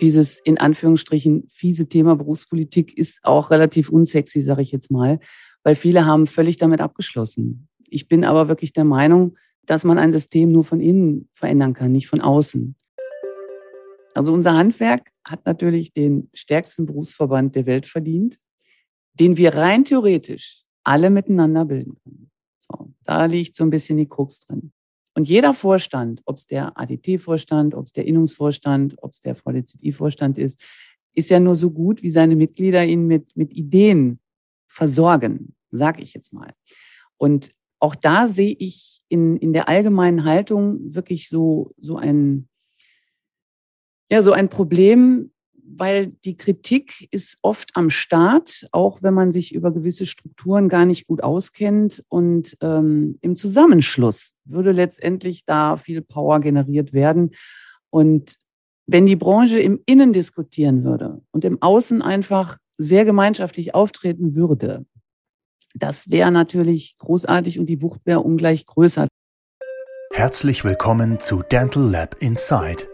Dieses in Anführungsstrichen fiese Thema Berufspolitik ist auch relativ unsexy, sage ich jetzt mal, weil viele haben völlig damit abgeschlossen. Ich bin aber wirklich der Meinung, dass man ein System nur von innen verändern kann, nicht von außen. Also unser Handwerk hat natürlich den stärksten Berufsverband der Welt verdient, den wir rein theoretisch alle miteinander bilden können. So, da liegt so ein bisschen die Krux drin. Und jeder Vorstand, ob es der ADT-Vorstand, ob es der Innungsvorstand, ob es der VDZI-Vorstand ist, ist ja nur so gut, wie seine Mitglieder ihn mit, mit Ideen versorgen, sage ich jetzt mal. Und auch da sehe ich in, in der allgemeinen Haltung wirklich so, so ein, ja, so ein Problem, weil die Kritik ist oft am Start, auch wenn man sich über gewisse Strukturen gar nicht gut auskennt. Und ähm, im Zusammenschluss würde letztendlich da viel Power generiert werden. Und wenn die Branche im Innen diskutieren würde und im Außen einfach sehr gemeinschaftlich auftreten würde, das wäre natürlich großartig und die Wucht wäre ungleich größer. Herzlich willkommen zu Dental Lab Inside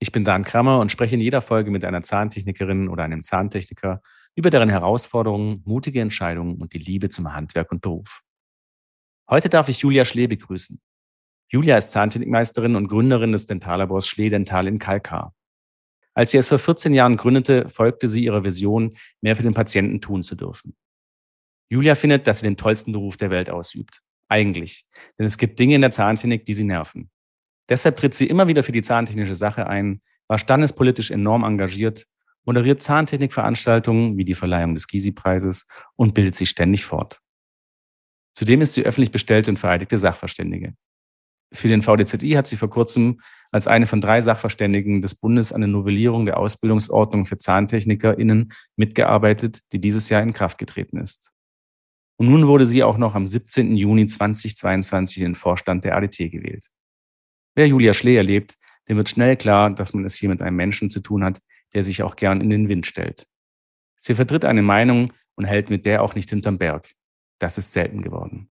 Ich bin Dan Krammer und spreche in jeder Folge mit einer Zahntechnikerin oder einem Zahntechniker über deren Herausforderungen, mutige Entscheidungen und die Liebe zum Handwerk und Beruf. Heute darf ich Julia Schlee begrüßen. Julia ist Zahntechnikmeisterin und Gründerin des Dentallabors Schlee Dental in Kalkar. Als sie es vor 14 Jahren gründete, folgte sie ihrer Vision, mehr für den Patienten tun zu dürfen. Julia findet, dass sie den tollsten Beruf der Welt ausübt. Eigentlich. Denn es gibt Dinge in der Zahntechnik, die sie nerven. Deshalb tritt sie immer wieder für die zahntechnische Sache ein, war standespolitisch enorm engagiert, moderiert Zahntechnikveranstaltungen wie die Verleihung des Gysi-Preises und bildet sich ständig fort. Zudem ist sie öffentlich bestellte und vereidigte Sachverständige. Für den VDZI hat sie vor kurzem als eine von drei Sachverständigen des Bundes an der Novellierung der Ausbildungsordnung für ZahntechnikerInnen mitgearbeitet, die dieses Jahr in Kraft getreten ist. Und nun wurde sie auch noch am 17. Juni 2022 in den Vorstand der ADT gewählt. Wer Julia Schlee erlebt, dem wird schnell klar, dass man es hier mit einem Menschen zu tun hat, der sich auch gern in den Wind stellt. Sie vertritt eine Meinung und hält mit der auch nicht hinterm Berg. Das ist selten geworden.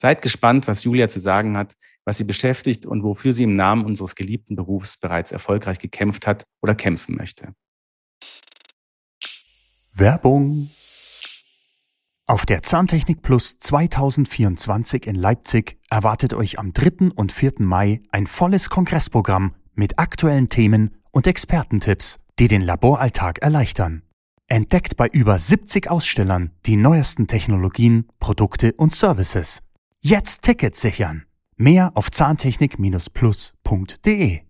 Seid gespannt, was Julia zu sagen hat, was sie beschäftigt und wofür sie im Namen unseres geliebten Berufs bereits erfolgreich gekämpft hat oder kämpfen möchte. Werbung auf der Zahntechnik Plus 2024 in Leipzig erwartet euch am 3. und 4. Mai ein volles Kongressprogramm mit aktuellen Themen und Expertentipps, die den Laboralltag erleichtern. Entdeckt bei über 70 Ausstellern die neuesten Technologien, Produkte und Services. Jetzt Tickets sichern. Mehr auf zahntechnik-plus.de.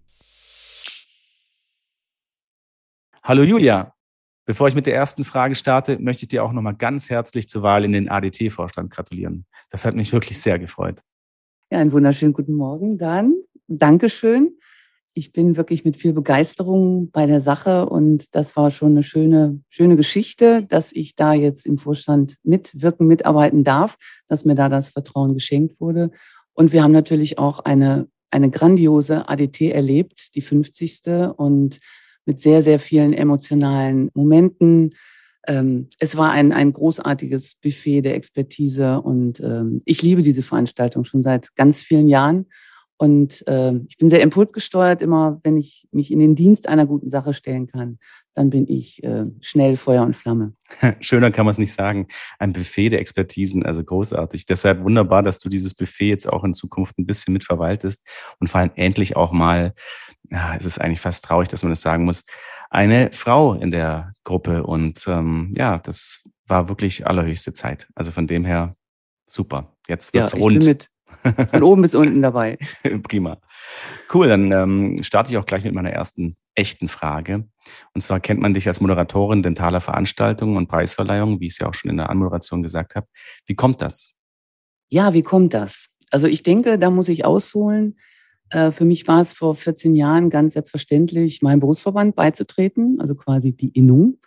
Hallo Julia, Bevor ich mit der ersten Frage starte, möchte ich dir auch nochmal ganz herzlich zur Wahl in den ADT-Vorstand gratulieren. Das hat mich wirklich sehr gefreut. Ja, einen wunderschönen guten Morgen, Dan. Dankeschön. Ich bin wirklich mit viel Begeisterung bei der Sache und das war schon eine schöne, schöne Geschichte, dass ich da jetzt im Vorstand mitwirken, mitarbeiten darf, dass mir da das Vertrauen geschenkt wurde. Und wir haben natürlich auch eine, eine grandiose ADT erlebt, die 50. Und mit sehr, sehr vielen emotionalen Momenten. Ähm, es war ein, ein großartiges Buffet der Expertise und ähm, ich liebe diese Veranstaltung schon seit ganz vielen Jahren. Und äh, ich bin sehr impulsgesteuert, immer wenn ich mich in den Dienst einer guten Sache stellen kann, dann bin ich äh, schnell Feuer und Flamme. Schöner kann man es nicht sagen. Ein Buffet der Expertisen, also großartig. Deshalb wunderbar, dass du dieses Buffet jetzt auch in Zukunft ein bisschen mitverwaltest und vor allem endlich auch mal ja, es ist eigentlich fast traurig, dass man das sagen muss, eine Frau in der Gruppe. Und ähm, ja, das war wirklich allerhöchste Zeit. Also von dem her super. Jetzt wird's ja, rund. Bin mit. Von oben bis unten dabei. Prima. Cool, dann ähm, starte ich auch gleich mit meiner ersten echten Frage. Und zwar kennt man dich als Moderatorin dentaler Veranstaltungen und Preisverleihungen, wie ich es ja auch schon in der Anmoderation gesagt habe. Wie kommt das? Ja, wie kommt das? Also ich denke, da muss ich ausholen. Äh, für mich war es vor 14 Jahren ganz selbstverständlich, meinem Berufsverband beizutreten, also quasi die INU.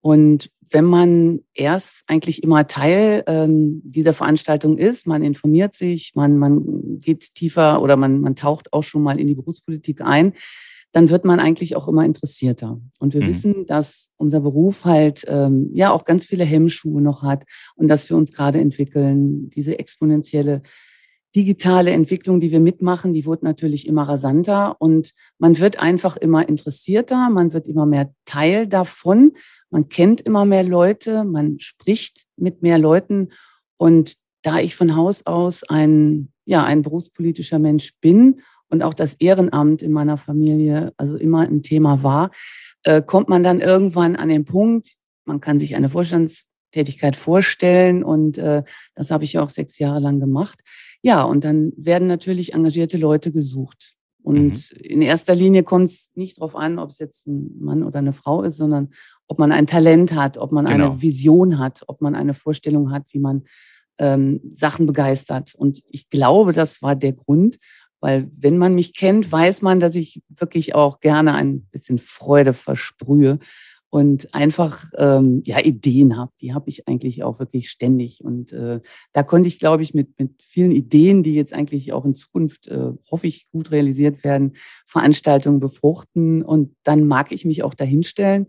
Und wenn man erst eigentlich immer Teil ähm, dieser Veranstaltung ist, man informiert sich, man, man geht tiefer oder man, man taucht auch schon mal in die Berufspolitik ein, dann wird man eigentlich auch immer interessierter. Und wir mhm. wissen, dass unser Beruf halt ähm, ja auch ganz viele Hemmschuhe noch hat und dass wir uns gerade entwickeln. Diese exponentielle digitale Entwicklung, die wir mitmachen, die wird natürlich immer rasanter und man wird einfach immer interessierter, man wird immer mehr Teil davon, man kennt immer mehr Leute, man spricht mit mehr Leuten und da ich von Haus aus ein, ja, ein berufspolitischer Mensch bin und auch das Ehrenamt in meiner Familie also immer ein Thema war, äh, kommt man dann irgendwann an den Punkt, man kann sich eine Vorstandstätigkeit vorstellen und äh, das habe ich auch sechs Jahre lang gemacht. Ja, und dann werden natürlich engagierte Leute gesucht. Und mhm. in erster Linie kommt es nicht darauf an, ob es jetzt ein Mann oder eine Frau ist, sondern ob man ein Talent hat, ob man genau. eine Vision hat, ob man eine Vorstellung hat, wie man ähm, Sachen begeistert. Und ich glaube, das war der Grund, weil wenn man mich kennt, weiß man, dass ich wirklich auch gerne ein bisschen Freude versprühe und einfach ähm, ja Ideen habe. Die habe ich eigentlich auch wirklich ständig. Und äh, da konnte ich, glaube ich, mit, mit vielen Ideen, die jetzt eigentlich auch in Zukunft, äh, hoffe ich, gut realisiert werden, Veranstaltungen befruchten. Und dann mag ich mich auch dahinstellen.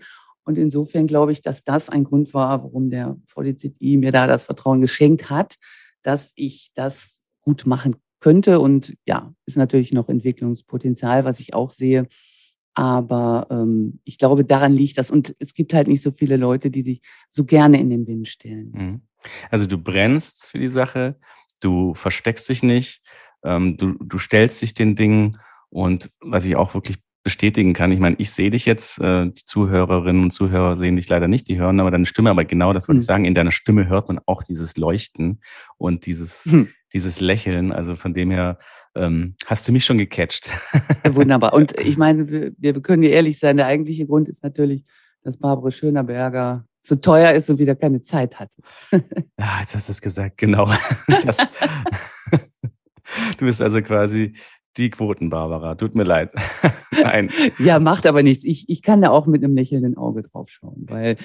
Und insofern glaube ich, dass das ein Grund war, warum der VDZI mir da das Vertrauen geschenkt hat, dass ich das gut machen könnte. Und ja, ist natürlich noch Entwicklungspotenzial, was ich auch sehe. Aber ähm, ich glaube, daran liegt das. Und es gibt halt nicht so viele Leute, die sich so gerne in den Wind stellen. Mhm. Also du brennst für die Sache, du versteckst dich nicht, ähm, du, du stellst dich den Dingen. Und was ich auch wirklich bestätigen kann. Ich meine, ich sehe dich jetzt, äh, die Zuhörerinnen und Zuhörer sehen dich leider nicht, die hören aber deine Stimme, aber genau das würde mhm. ich sagen, in deiner Stimme hört man auch dieses Leuchten und dieses, mhm. dieses Lächeln. Also von dem her ähm, hast du mich schon gecatcht. Wunderbar. Und ich meine, wir, wir können ja ehrlich sein, der eigentliche Grund ist natürlich, dass Barbara Schönerberger zu teuer ist und wieder keine Zeit hatte. ja, jetzt hast du es gesagt, genau. Das, du bist also quasi die Quoten, Barbara. Tut mir leid. Nein. ja, macht aber nichts. Ich, ich kann da auch mit einem lächelnden Auge drauf schauen, weil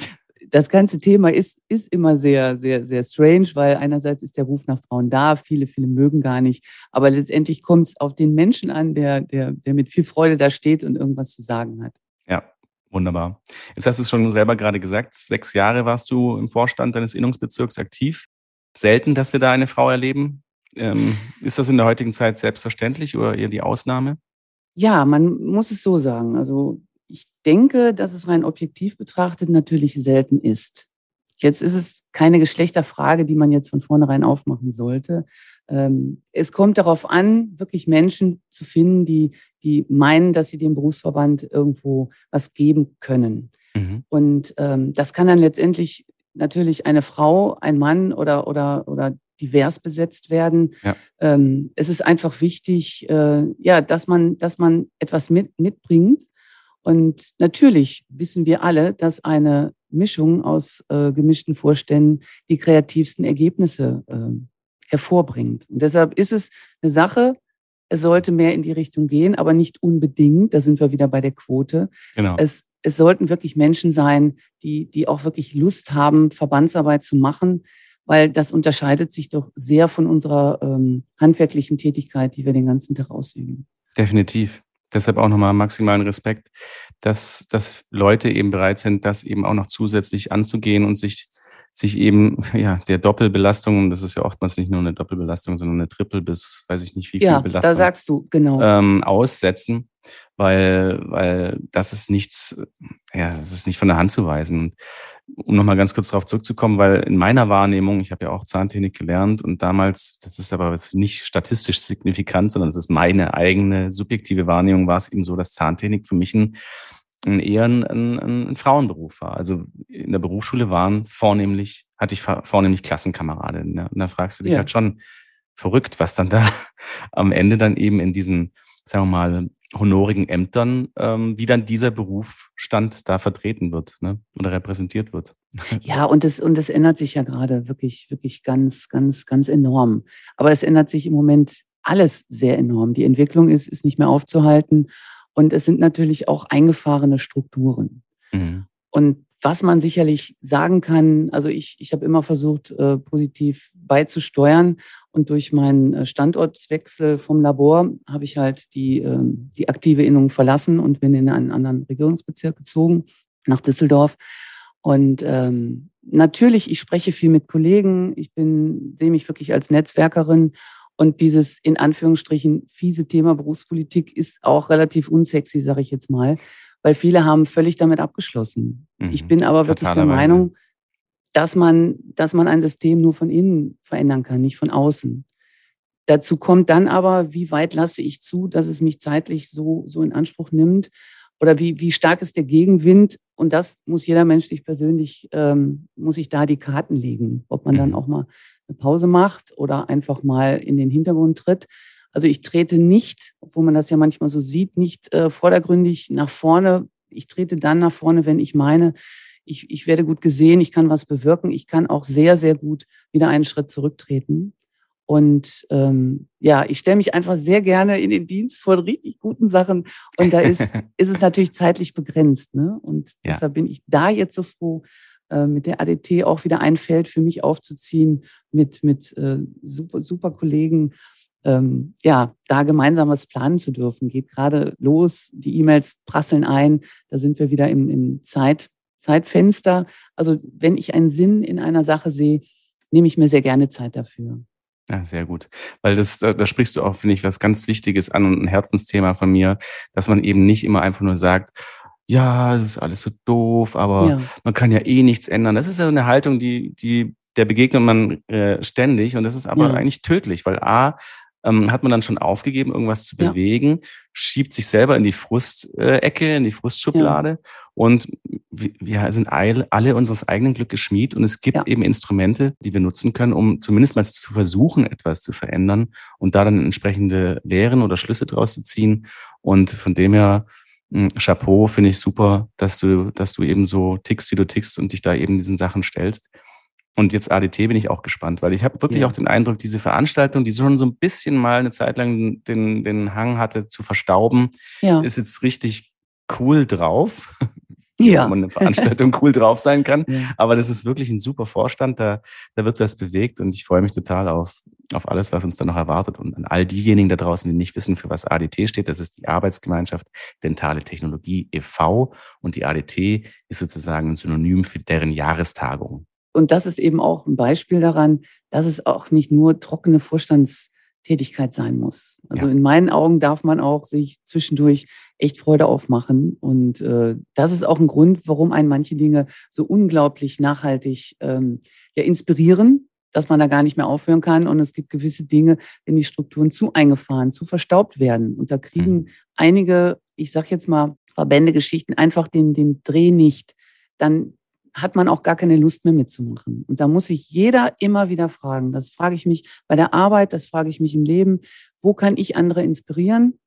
das ganze Thema ist, ist immer sehr, sehr, sehr strange, weil einerseits ist der Ruf nach Frauen da, viele, viele mögen gar nicht, aber letztendlich kommt es auf den Menschen an, der, der, der mit viel Freude da steht und irgendwas zu sagen hat. Ja, wunderbar. Jetzt hast du es schon selber gerade gesagt, sechs Jahre warst du im Vorstand deines Innungsbezirks aktiv. Selten, dass wir da eine Frau erleben. Ähm, ist das in der heutigen Zeit selbstverständlich oder eher die Ausnahme? Ja, man muss es so sagen. Also ich denke, dass es rein objektiv betrachtet natürlich selten ist. Jetzt ist es keine Geschlechterfrage, die man jetzt von vornherein aufmachen sollte. Ähm, es kommt darauf an, wirklich Menschen zu finden, die, die meinen, dass sie dem Berufsverband irgendwo was geben können. Mhm. Und ähm, das kann dann letztendlich natürlich eine Frau, ein Mann oder, oder, oder divers besetzt werden. Ja. Ähm, es ist einfach wichtig, äh, ja, dass man, dass man etwas mit, mitbringt. Und natürlich wissen wir alle, dass eine Mischung aus äh, gemischten Vorständen die kreativsten Ergebnisse äh, hervorbringt. Und deshalb ist es eine Sache, es sollte mehr in die Richtung gehen, aber nicht unbedingt. Da sind wir wieder bei der Quote. Genau. Es, es sollten wirklich Menschen sein, die, die auch wirklich Lust haben, Verbandsarbeit zu machen, weil das unterscheidet sich doch sehr von unserer ähm, handwerklichen Tätigkeit, die wir den ganzen Tag ausüben. Definitiv. Deshalb auch nochmal maximalen Respekt, dass, dass Leute eben bereit sind, das eben auch noch zusätzlich anzugehen und sich, sich eben ja, der Doppelbelastung, das ist ja oftmals nicht nur eine Doppelbelastung, sondern eine Triple bis weiß ich nicht wie viel ja, Belastung. Da sagst du, genau. Ähm, aussetzen, weil, weil das ist nichts, ja, das ist nicht von der Hand zu weisen um nochmal ganz kurz darauf zurückzukommen, weil in meiner Wahrnehmung, ich habe ja auch Zahntechnik gelernt und damals, das ist aber nicht statistisch signifikant, sondern das ist meine eigene subjektive Wahrnehmung, war es eben so, dass Zahntechnik für mich ein, ein eher ein, ein, ein Frauenberuf war. Also in der Berufsschule waren vornehmlich, hatte ich vornehmlich Klassenkameradinnen. Ja? Und da fragst du dich ja. halt schon verrückt, was dann da am Ende dann eben in diesen, sagen wir mal, honorigen Ämtern, ähm, wie dann dieser Berufsstand da vertreten wird ne? oder repräsentiert wird. Ja, und es und das ändert sich ja gerade wirklich, wirklich ganz, ganz, ganz enorm. Aber es ändert sich im Moment alles sehr enorm. Die Entwicklung ist, ist nicht mehr aufzuhalten. Und es sind natürlich auch eingefahrene Strukturen. Mhm. Und was man sicherlich sagen kann, also ich, ich habe immer versucht, äh, positiv beizusteuern. Und durch meinen äh, Standortwechsel vom Labor habe ich halt die, äh, die aktive Innung verlassen und bin in einen anderen Regierungsbezirk gezogen, nach Düsseldorf. Und ähm, natürlich, ich spreche viel mit Kollegen. Ich bin, sehe mich wirklich als Netzwerkerin. Und dieses in Anführungsstrichen fiese Thema Berufspolitik ist auch relativ unsexy, sage ich jetzt mal weil viele haben völlig damit abgeschlossen. Mhm. Ich bin aber wirklich der Meinung, dass man, dass man ein System nur von innen verändern kann, nicht von außen. Dazu kommt dann aber, wie weit lasse ich zu, dass es mich zeitlich so, so in Anspruch nimmt oder wie, wie stark ist der Gegenwind? Und das muss jeder Mensch sich persönlich, ähm, muss ich da die Karten legen, ob man dann mhm. auch mal eine Pause macht oder einfach mal in den Hintergrund tritt. Also ich trete nicht, obwohl man das ja manchmal so sieht, nicht äh, vordergründig nach vorne. Ich trete dann nach vorne, wenn ich meine, ich, ich werde gut gesehen, ich kann was bewirken, ich kann auch sehr, sehr gut wieder einen Schritt zurücktreten. Und ähm, ja, ich stelle mich einfach sehr gerne in den Dienst von richtig guten Sachen. Und da ist, ist es natürlich zeitlich begrenzt. Ne? Und ja. deshalb bin ich da jetzt so froh, äh, mit der ADT auch wieder ein Feld für mich aufzuziehen, mit, mit äh, super, super Kollegen ähm, ja, da gemeinsam was planen zu dürfen, geht gerade los. Die E-Mails prasseln ein. Da sind wir wieder im, im Zeit, Zeitfenster. Also wenn ich einen Sinn in einer Sache sehe, nehme ich mir sehr gerne Zeit dafür. Ja, sehr gut. Weil das, da sprichst du auch, finde ich, was ganz Wichtiges an und ein Herzensthema von mir, dass man eben nicht immer einfach nur sagt, ja, das ist alles so doof, aber ja. man kann ja eh nichts ändern. Das ist ja eine Haltung, die, die, der begegnet man äh, ständig und das ist aber ja. eigentlich tödlich, weil A, ähm, hat man dann schon aufgegeben, irgendwas zu bewegen, ja. schiebt sich selber in die Frustecke, in die Frustschublade. Ja. Und wir sind alle unseres eigenen Glückes Schmied. Und es gibt ja. eben Instrumente, die wir nutzen können, um zumindest mal zu versuchen, etwas zu verändern und da dann entsprechende Lehren oder Schlüsse draus zu ziehen. Und von dem her, hm, Chapeau, finde ich super, dass du, dass du eben so tickst, wie du tickst und dich da eben diesen Sachen stellst. Und jetzt ADT bin ich auch gespannt, weil ich habe wirklich ja. auch den Eindruck, diese Veranstaltung, die schon so ein bisschen mal eine Zeit lang den, den Hang hatte zu verstauben, ja. ist jetzt richtig cool drauf. Ja. Wo man eine Veranstaltung cool drauf sein kann. Ja. Aber das ist wirklich ein super Vorstand. Da, da wird was bewegt und ich freue mich total auf, auf alles, was uns da noch erwartet. Und an all diejenigen da draußen, die nicht wissen, für was ADT steht, das ist die Arbeitsgemeinschaft Dentale Technologie e.V. Und die ADT ist sozusagen ein Synonym für deren Jahrestagung. Und das ist eben auch ein Beispiel daran, dass es auch nicht nur trockene Vorstandstätigkeit sein muss. Also ja. in meinen Augen darf man auch sich zwischendurch echt Freude aufmachen. Und äh, das ist auch ein Grund, warum einen manche Dinge so unglaublich nachhaltig ähm, ja, inspirieren, dass man da gar nicht mehr aufhören kann. Und es gibt gewisse Dinge, wenn die Strukturen zu eingefahren, zu verstaubt werden. Und da kriegen mhm. einige, ich sag jetzt mal, Verbände, Geschichten einfach den, den Dreh nicht. Dann hat man auch gar keine Lust mehr mitzumachen. Und da muss sich jeder immer wieder fragen. Das frage ich mich bei der Arbeit, das frage ich mich im Leben. Wo kann ich andere inspirieren?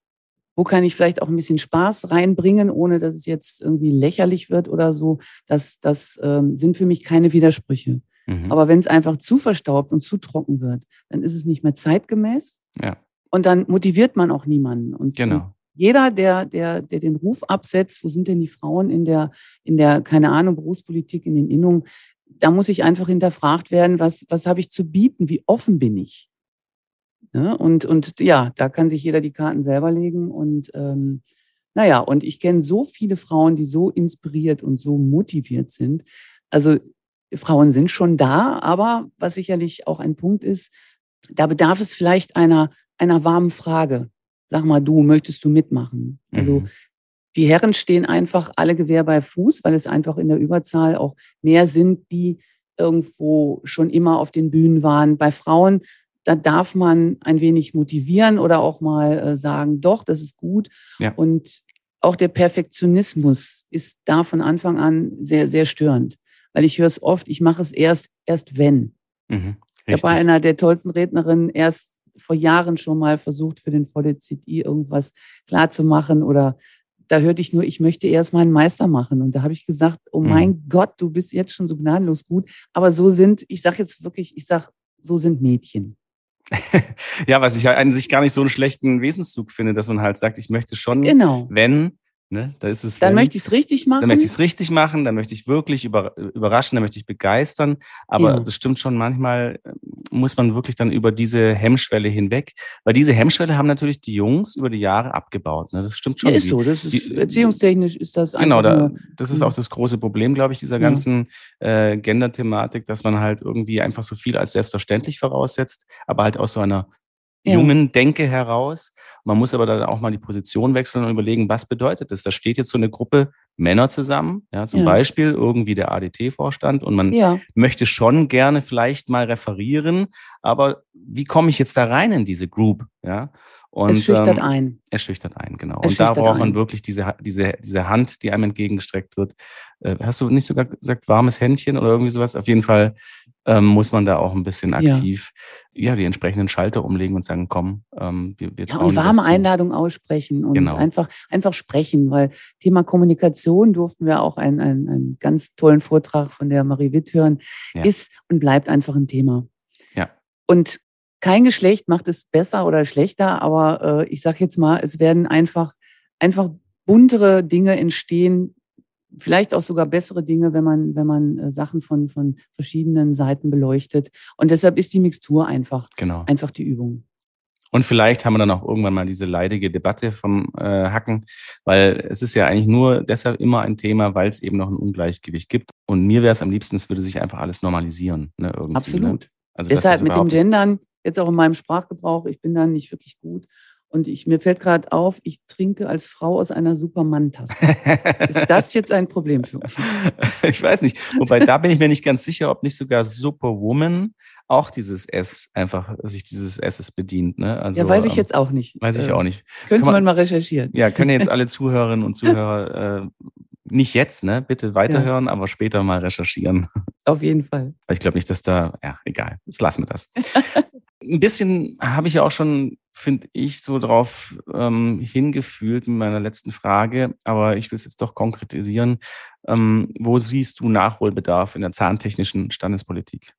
Wo kann ich vielleicht auch ein bisschen Spaß reinbringen, ohne dass es jetzt irgendwie lächerlich wird oder so? Das, das ähm, sind für mich keine Widersprüche. Mhm. Aber wenn es einfach zu verstaubt und zu trocken wird, dann ist es nicht mehr zeitgemäß. Ja. Und dann motiviert man auch niemanden. Und, genau jeder, der, der, der den Ruf absetzt, wo sind denn die Frauen in der, in der, keine Ahnung, Berufspolitik, in den Innungen, da muss ich einfach hinterfragt werden, was, was habe ich zu bieten, wie offen bin ich? Ja, und, und ja, da kann sich jeder die Karten selber legen. Und ähm, naja, und ich kenne so viele Frauen, die so inspiriert und so motiviert sind. Also Frauen sind schon da, aber was sicherlich auch ein Punkt ist, da bedarf es vielleicht einer, einer warmen Frage sag mal du, möchtest du mitmachen? Also mhm. die Herren stehen einfach alle Gewehr bei Fuß, weil es einfach in der Überzahl auch mehr sind, die irgendwo schon immer auf den Bühnen waren. Bei Frauen, da darf man ein wenig motivieren oder auch mal äh, sagen, doch, das ist gut. Ja. Und auch der Perfektionismus ist da von Anfang an sehr, sehr störend. Weil ich höre es oft, ich mache es erst, erst wenn. Mhm, ich habe bei einer der tollsten Rednerinnen erst vor Jahren schon mal versucht, für den ZI irgendwas klarzumachen oder da hörte ich nur, ich möchte erst mal einen Meister machen. Und da habe ich gesagt, oh mhm. mein mhm. Gott, du bist jetzt schon so gnadenlos gut. Aber so sind, ich sage jetzt wirklich, ich sage, so sind Mädchen. ja, was ich an sich gar nicht so einen schlechten Wesenszug finde, dass man halt sagt, ich möchte schon, genau. wenn, Ne? Da ist es, Dann wenn, möchte ich es richtig machen. Dann möchte ich es richtig machen, dann möchte ich wirklich über, überraschen, dann möchte ich begeistern. Aber Ja. das stimmt schon, manchmal äh, muss man wirklich dann über diese Hemmschwelle hinweg, weil diese Hemmschwelle haben natürlich die Jungs über die Jahre abgebaut. Ne? Das stimmt schon. ja, ist Die- so. Das ist, die- erziehungstechnisch ist das Genau, einfach da, das ist auch das große Problem, glaube ich, dieser Ja. ganzen äh, Gender-Thematik, dass man halt irgendwie einfach so viel als selbstverständlich voraussetzt, aber halt aus so einer Ja. jungen Denke heraus. Man muss aber dann auch mal die Position wechseln und überlegen, was bedeutet das? Da steht jetzt so eine Gruppe Männer zusammen, ja, zum Ja. Beispiel irgendwie der ADT-Vorstand und man ja, möchte schon gerne vielleicht mal referieren, aber wie komme ich jetzt da rein in diese Group? Ja, und, es schüchtert ähm, ein. er schüchtert ein, genau. Es und da braucht man ein. wirklich diese, diese, diese Hand, die einem entgegengestreckt wird. Äh, hast du nicht sogar gesagt, warmes Händchen oder irgendwie sowas? Auf jeden Fall ähm, muss man da auch ein bisschen aktiv ja. die entsprechenden Schalter umlegen und sagen, komm, ähm, wir, wir Ja, trauen und dir das warme. Einladung aussprechen und Genau. einfach, einfach sprechen, weil Thema Kommunikation durften wir auch einen, einen, einen ganz tollen Vortrag von der Marie Witt hören, Ja. ist und bleibt einfach ein Thema. Ja. Und kein Geschlecht macht es besser oder schlechter, aber äh, ich sage jetzt mal, es werden einfach, einfach buntere Dinge entstehen, vielleicht auch sogar bessere Dinge, wenn man, wenn man äh, Sachen von, von verschiedenen Seiten beleuchtet. Und deshalb ist die Mixtur einfach, Genau. einfach die Übung. Und vielleicht haben wir dann auch irgendwann mal diese leidige Debatte vom äh, Hacken, weil es ist ja eigentlich nur deshalb immer ein Thema, weil es eben noch ein Ungleichgewicht gibt. Und mir wäre es am liebsten, es würde sich einfach alles normalisieren. Ne, irgendwie, Ne? Absolut. Also das Deshalb mit dem Gendern, jetzt auch in meinem Sprachgebrauch, ich bin da nicht wirklich gut. Und ich, mir fällt gerade auf, ich trinke als Frau aus einer Superman-Tasse. Ist das jetzt ein Problem für uns? ich weiß nicht. Wobei da bin ich mir nicht ganz sicher, ob nicht sogar Superwoman auch dieses S einfach sich dieses S's bedient. Ne? Also, ja, weiß ich ähm, jetzt auch nicht. Weiß ich Äh, auch nicht. Könnte man, man- mal recherchieren. Ja, können jetzt alle Zuhörerinnen und Zuhörer äh, nicht jetzt, ne? Bitte weiterhören, aber später mal recherchieren. Auf jeden Fall. Ich glaube nicht, dass da, ja, egal, jetzt lassen wir das. Ein bisschen habe ich ja auch schon, finde ich, so drauf ähm, hingefühlt mit meiner letzten Frage, aber ich will es jetzt doch konkretisieren. Ähm, wo siehst du Nachholbedarf in der zahntechnischen Standespolitik?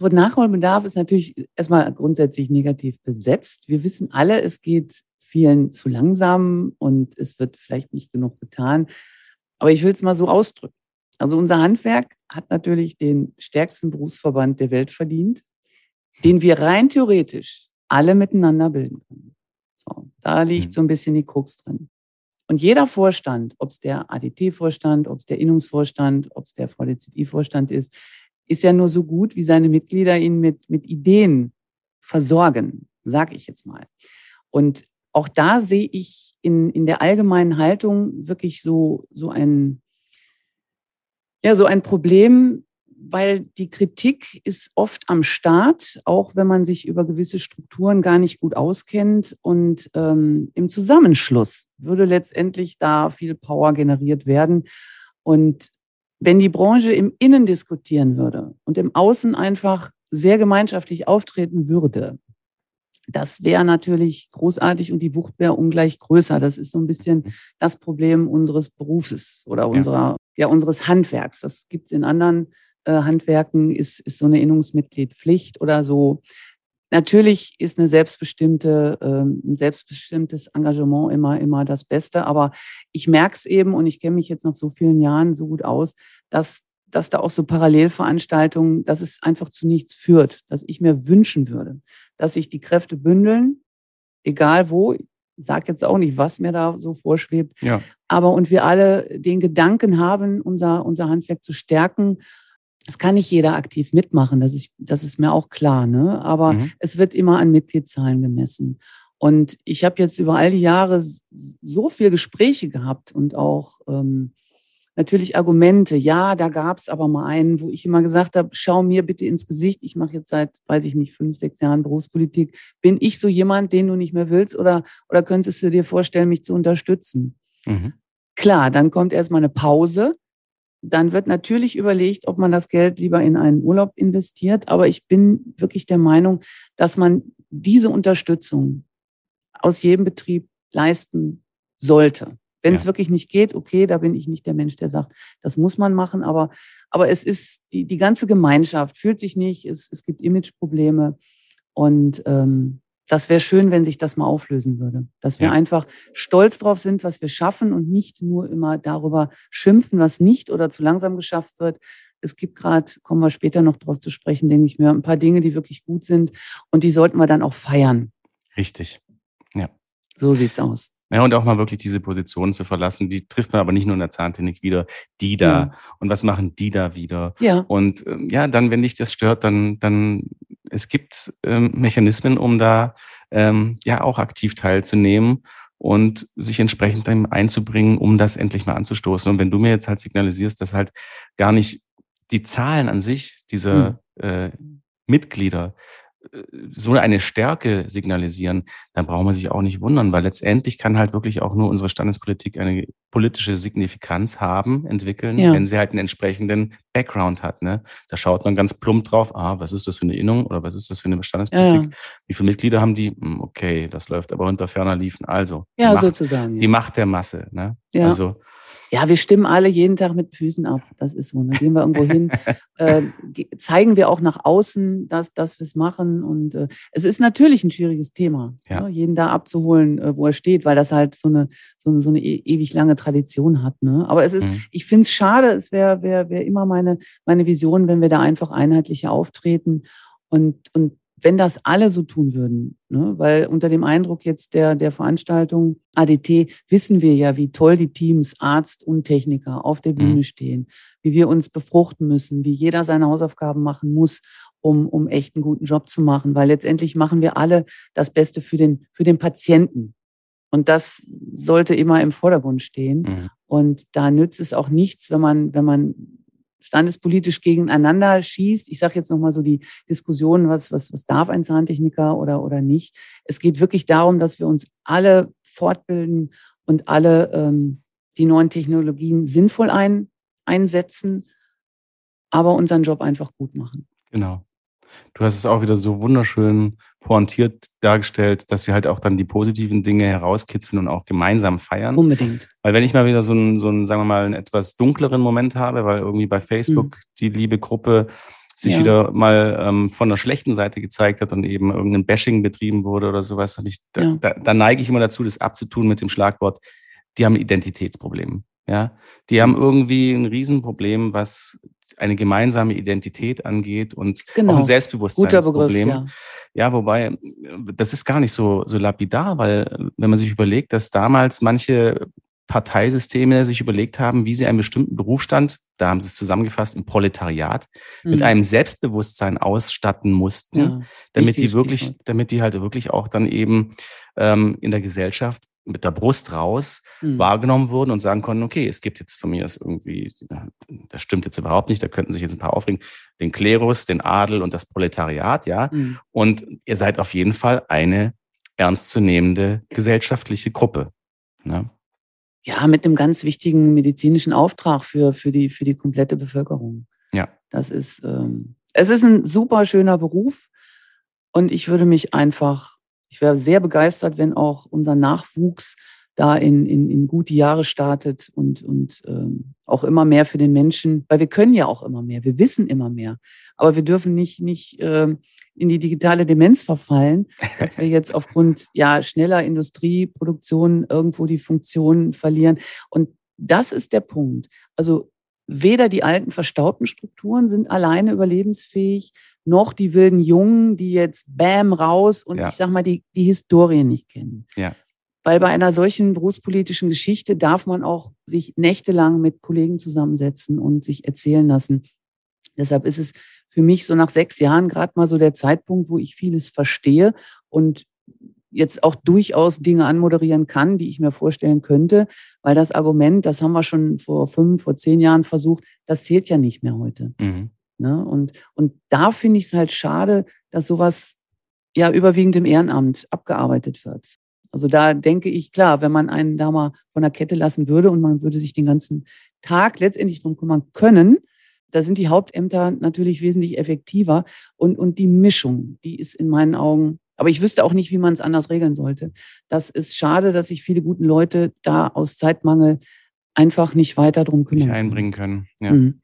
Wort Nachholbedarf ist natürlich erstmal grundsätzlich negativ besetzt. Wir wissen alle, es geht vielen zu langsam und es wird vielleicht nicht genug getan. Aber ich will es mal so ausdrücken. Also unser Handwerk hat natürlich den stärksten Berufsverband der Welt verdient, den wir rein theoretisch alle miteinander bilden können. So, da liegt Mhm. so ein bisschen die Krux drin. Und jeder Vorstand, ob es der ADT-Vorstand, ob es der Innungsvorstand, ob es der VDZI-Vorstand ist, ist ja nur so gut, wie seine Mitglieder ihn mit, mit Ideen versorgen, sage ich jetzt mal. Und auch da sehe ich in, in der allgemeinen Haltung wirklich so, so ein, ja, so ein Problem, weil die Kritik ist oft am Start, auch wenn man sich über gewisse Strukturen gar nicht gut auskennt. Und ähm, im Zusammenschluss würde letztendlich da viel Power generiert werden. Und wenn die Branche im Innen diskutieren würde und im Außen einfach sehr gemeinschaftlich auftreten würde, das wäre natürlich großartig und die Wucht wäre ungleich größer. Das ist so ein bisschen das Problem unseres Berufes oder unserer, ja, unseres Handwerks. Das gibt es in anderen Handwerken, ist, ist so eine Innungsmitglied Pflicht oder so. Natürlich ist eine selbstbestimmte, ähm, ein selbstbestimmtes Engagement immer, immer das Beste. Aber ich merke es eben und ich kenne mich jetzt nach so vielen Jahren so gut aus, dass, dass da auch so Parallelveranstaltungen, dass es einfach zu nichts führt, dass ich mir wünschen würde, dass sich die Kräfte bündeln, egal wo. Ich sage jetzt auch nicht, was mir da so vorschwebt. Ja. Aber und wir alle den Gedanken haben, unser, unser Handwerk zu stärken. Es kann nicht jeder aktiv mitmachen, das ist, das ist mir auch klar. Ne? Aber Mhm. es wird immer an Mitgliedszahlen gemessen. Und ich habe jetzt über all die Jahre so viele Gespräche gehabt und auch ähm, natürlich Argumente. Ja, da gab es aber mal einen, wo ich immer gesagt habe, schau mir bitte ins Gesicht. Ich mache jetzt seit, weiß ich nicht, fünf, sechs Jahren Berufspolitik. Bin ich so jemand, den du nicht mehr willst? Oder, oder könntest du dir vorstellen, mich zu unterstützen? Mhm. Klar, dann kommt erstmal eine Pause. Dann wird natürlich überlegt, ob man das Geld lieber in einen Urlaub investiert. Aber ich bin wirklich der Meinung, dass man diese Unterstützung aus jedem Betrieb leisten sollte. Wenn es Ja. wirklich nicht geht, okay, da bin ich nicht der Mensch, der sagt, das muss man machen. Aber, aber es ist, die, die ganze Gemeinschaft fühlt sich nicht, es, es gibt Imageprobleme. Und ähm, das wäre schön, wenn sich das mal auflösen würde. Dass wir ja. einfach stolz drauf sind, was wir schaffen und nicht nur immer darüber schimpfen, was nicht oder zu langsam geschafft wird. Es gibt gerade, kommen wir später noch drauf zu sprechen, denke ich mir, ein paar Dinge, die wirklich gut sind und die sollten wir dann auch feiern. Richtig. Ja. So sieht's aus. Ja, und auch mal wirklich diese Position zu verlassen, die trifft man aber nicht nur in der Zahntechnik wieder, die da. Ja. Und was machen die da wieder? Ja. Und ähm, ja, dann, wenn dich das stört, dann, dann, es gibt ähm, Mechanismen, um da ähm, ja auch aktiv teilzunehmen und sich entsprechend dann einzubringen, um das endlich mal anzustoßen. Und wenn du mir jetzt halt signalisierst, dass halt gar nicht die Zahlen an sich dieser mhm. äh, Mitglieder so eine Stärke signalisieren, dann braucht man sich auch nicht wundern, weil letztendlich kann halt wirklich auch nur unsere Standespolitik eine politische Signifikanz haben, entwickeln, ja. wenn sie halt einen entsprechenden Background hat. Ne? Da schaut man ganz plump drauf, ah, was ist das für eine Innung oder was ist das für eine Standespolitik? Ja. Wie viele Mitglieder haben die? Hm, okay, das läuft aber unter ferner Liefen. Also, ja, Macht, sozusagen. Die Macht der Masse. Ne? Ja. Also ja, wir stimmen alle jeden Tag mit Füßen ab. Das ist so. Dann gehen wir irgendwo hin, äh, zeigen wir auch nach außen, dass, dass wir es machen. Und äh, es ist natürlich ein schwieriges Thema, ja. ne? jeden da abzuholen, äh, wo er steht, weil das halt so eine, so eine, so eine e ewig lange Tradition hat. Ne? Aber es ist, mhm. ich finde es schade, es wäre wär, wär immer meine, meine Vision, wenn wir da einfach einheitlicher auftreten und, und wenn das alle so tun würden, ne? weil unter dem Eindruck jetzt der, der Veranstaltung ADT wissen wir ja, wie toll die Teams, Arzt und Techniker auf der Bühne mhm. stehen, wie wir uns befruchten müssen, wie jeder seine Hausaufgaben machen muss, um, um echt einen guten Job zu machen, weil letztendlich machen wir alle das Beste für den, für den Patienten. Und das sollte immer im Vordergrund stehen. Mhm. Und da nützt es auch nichts, wenn man, wenn man standespolitisch gegeneinander schießt. Ich sage jetzt nochmal so die Diskussion, was, was, was darf ein Zahntechniker oder, oder nicht. Es geht wirklich darum, dass wir uns alle fortbilden und alle ähm, die neuen Technologien sinnvoll ein, einsetzen, aber unseren Job einfach gut machen. Genau. Du hast es auch wieder so wunderschön pointiert dargestellt, dass wir halt auch dann die positiven Dinge herauskitzeln und auch gemeinsam feiern. Unbedingt. Weil wenn ich mal wieder so einen, so einen sagen wir mal, einen etwas dunkleren Moment habe, weil irgendwie bei Facebook mhm. die liebe Gruppe sich ja. wieder mal ähm, von der schlechten Seite gezeigt hat und eben irgendein Bashing betrieben wurde oder sowas, ich, da, ja. da, da neige ich immer dazu, das abzutun mit dem Schlagwort, die haben ein Identitätsproblem. Ja, die haben mhm. irgendwie ein Riesenproblem, was eine gemeinsame Identität angeht und genau. auch ein Selbstbewusstseinsproblem. Ja. ja, wobei, das ist gar nicht so, so lapidar, weil wenn man sich überlegt, dass damals manche Parteisysteme sich überlegt haben, wie sie einen bestimmten Berufsstand, da haben sie es zusammengefasst, im Proletariat, mhm. mit einem Selbstbewusstsein ausstatten mussten, ja, damit die wirklich, damit die halt wirklich auch dann eben ähm, in der Gesellschaft mit der Brust raus mhm. wahrgenommen wurden und sagen konnten, okay, es gibt jetzt von mir das irgendwie, das stimmt jetzt überhaupt nicht, da könnten sich jetzt ein paar aufregen, den Klerus, den Adel und das Proletariat, ja. Mhm. Und ihr seid auf jeden Fall eine ernstzunehmende gesellschaftliche Gruppe. Ne? Ja, mit einem ganz wichtigen medizinischen Auftrag für, für, die, für die komplette Bevölkerung. Ja. Das ist, ähm, es ist ein super schöner Beruf und ich würde mich einfach ich wäre sehr begeistert, wenn auch unser Nachwuchs da in, in, in gute Jahre startet und, und ähm, auch immer mehr für den Menschen, weil wir können ja auch immer mehr, wir wissen immer mehr, aber wir dürfen nicht, nicht äh, in die digitale Demenz verfallen, dass wir jetzt aufgrund ja, schneller Industrieproduktion irgendwo die Funktion verlieren. Und das ist der Punkt. Also weder die alten verstaubten Strukturen sind alleine überlebensfähig, noch die wilden Jungen, die jetzt Bam raus und ja. ich sag mal, die, die Historie nicht kennen. Ja. Weil bei einer solchen berufspolitischen Geschichte darf man auch sich nächtelang mit Kollegen zusammensetzen und sich erzählen lassen. Deshalb ist es für mich so nach sechs Jahren gerade mal so der Zeitpunkt, wo ich vieles verstehe und jetzt auch durchaus Dinge anmoderieren kann, die ich mir vorstellen könnte, weil das Argument, das haben wir schon vor fünf, vor zehn Jahren versucht, das zählt ja nicht mehr heute. Mhm. Ne? Und, und da finde ich es halt schade, dass sowas ja überwiegend im Ehrenamt abgearbeitet wird. Also da denke ich, klar, wenn man einen da mal von der Kette lassen würde und man würde sich den ganzen Tag letztendlich drum kümmern können, da sind die Hauptämter natürlich wesentlich effektiver. Und, und die Mischung, die ist in meinen Augen, aber ich wüsste auch nicht, wie man es anders regeln sollte. Das ist schade, dass sich viele gute Leute da aus Zeitmangel einfach nicht weiter drum kümmern. Nicht einbringen können. Ja. Mhm.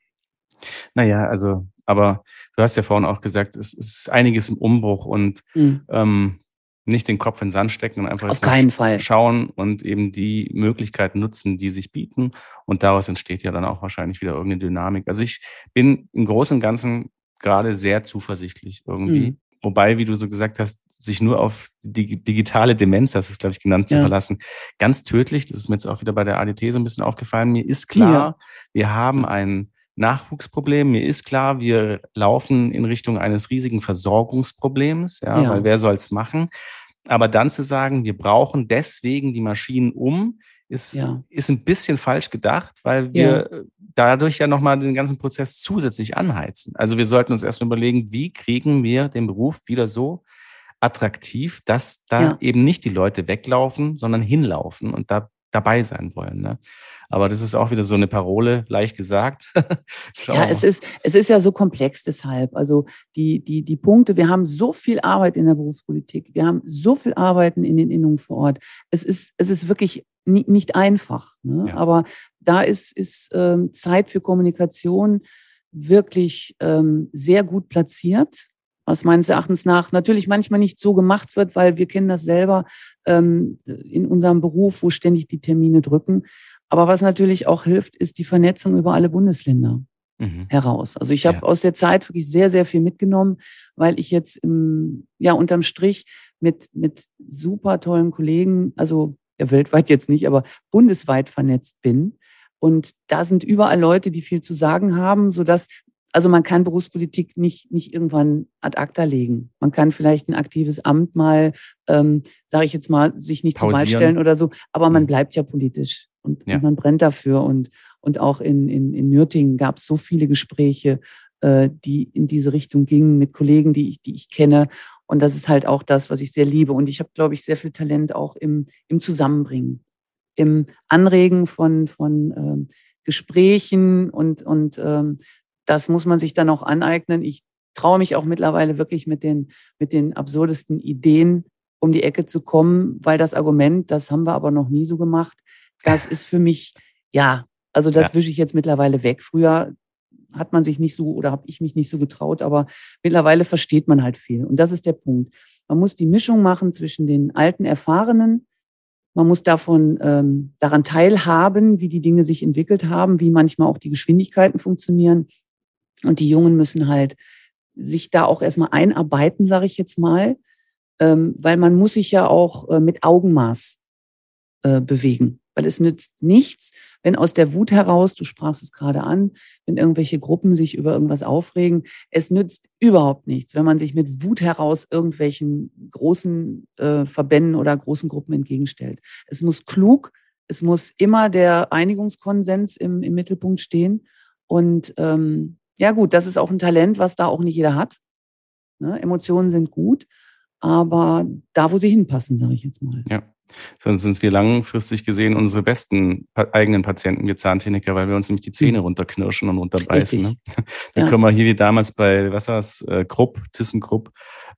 Naja, also, aber du hast ja vorhin auch gesagt, es, es ist einiges im Umbruch und mhm. ähm, nicht den Kopf in den Sand stecken und einfach Auf keinen Fall. schauen und eben die Möglichkeiten nutzen, die sich bieten. Und daraus entsteht ja dann auch wahrscheinlich wieder irgendeine Dynamik. Also ich bin im Großen und Ganzen gerade sehr zuversichtlich irgendwie. Mhm. Wobei, wie du so gesagt hast, sich nur auf die digitale Demenz, das ist, glaube ich, genannt, zu ja. verlassen, ganz tödlich. Das ist mir jetzt auch wieder bei der ADT so ein bisschen aufgefallen. Mir ist klar, ja. wir haben ein Nachwuchsproblem. Mir ist klar, wir laufen in Richtung eines riesigen Versorgungsproblems, ja, ja. weil wer soll es machen? Aber dann zu sagen, wir brauchen deswegen die Maschinen um, ist, ja. ist ein bisschen falsch gedacht, weil wir ja. dadurch ja nochmal den ganzen Prozess zusätzlich anheizen. Also wir sollten uns erstmal überlegen, wie kriegen wir den Beruf wieder so attraktiv, dass da ja. eben nicht die Leute weglaufen, sondern hinlaufen und da dabei sein wollen. Ne? Aber das ist auch wieder so eine Parole, leicht gesagt. ja, es ist, es ist ja so komplex deshalb. Also die, die, die Punkte, wir haben so viel Arbeit in der Berufspolitik, wir haben so viel Arbeiten in den Innungen vor Ort. Es ist, es ist wirklich nie, nicht einfach. Ne? Ja. Aber da ist, ist ähm, Zeit für Kommunikation wirklich ähm, sehr gut platziert was meines Erachtens nach natürlich manchmal nicht so gemacht wird, weil wir kennen das selber ähm, in unserem Beruf, wo ständig die Termine drücken. Aber was natürlich auch hilft, ist die Vernetzung über alle Bundesländer mhm. heraus. Also ich habe ja. aus der Zeit wirklich sehr, sehr viel mitgenommen, weil ich jetzt im, ja unterm Strich mit, mit super tollen Kollegen, also ja, weltweit jetzt nicht, aber bundesweit vernetzt bin. Und da sind überall Leute, die viel zu sagen haben, sodass also man kann Berufspolitik nicht, nicht irgendwann ad acta legen. Man kann vielleicht ein aktives Amt mal, ähm, sage ich jetzt mal, sich nicht Pausieren. zur Wahl stellen oder so, aber man mhm. bleibt ja politisch und, ja. und man brennt dafür. Und, und auch in, in, in Nürtingen gab es so viele Gespräche, äh, die in diese Richtung gingen mit Kollegen, die ich, die ich kenne. Und das ist halt auch das, was ich sehr liebe. Und ich habe, glaube ich, sehr viel Talent auch im, im Zusammenbringen, im Anregen von, von ähm, Gesprächen und, und ähm, das muss man sich dann auch aneignen. Ich traue mich auch mittlerweile wirklich mit den, mit den absurdesten Ideen um die Ecke zu kommen, weil das Argument, das haben wir aber noch nie so gemacht, das ist für mich, ja, also das ja. wische ich jetzt mittlerweile weg. Früher hat man sich nicht so oder habe ich mich nicht so getraut, aber mittlerweile versteht man halt viel. Und das ist der Punkt. Man muss die Mischung machen zwischen den alten Erfahrenen, man muss davon ähm, daran teilhaben, wie die Dinge sich entwickelt haben, wie manchmal auch die Geschwindigkeiten funktionieren. Und die Jungen müssen halt sich da auch erstmal einarbeiten, sage ich jetzt mal, ähm, weil man muss sich ja auch äh, mit Augenmaß äh, bewegen. Weil es nützt nichts, wenn aus der Wut heraus, du sprachst es gerade an, wenn irgendwelche Gruppen sich über irgendwas aufregen, es nützt überhaupt nichts, wenn man sich mit Wut heraus irgendwelchen großen äh, Verbänden oder großen Gruppen entgegenstellt. Es muss klug, es muss immer der Einigungskonsens im, im Mittelpunkt stehen. Und ähm, ja gut, das ist auch ein Talent, was da auch nicht jeder hat. Ne? Emotionen sind gut, aber da, wo sie hinpassen, sage ich jetzt mal. Ja. Sonst sind wir langfristig gesehen unsere besten eigenen Patienten, wir Zahntechniker, weil wir uns nämlich die Zähne mhm. runterknirschen und runterbeißen. Ne? Da ja. können wir hier wie damals bei, was war's, äh, Krupp, ThyssenKrupp,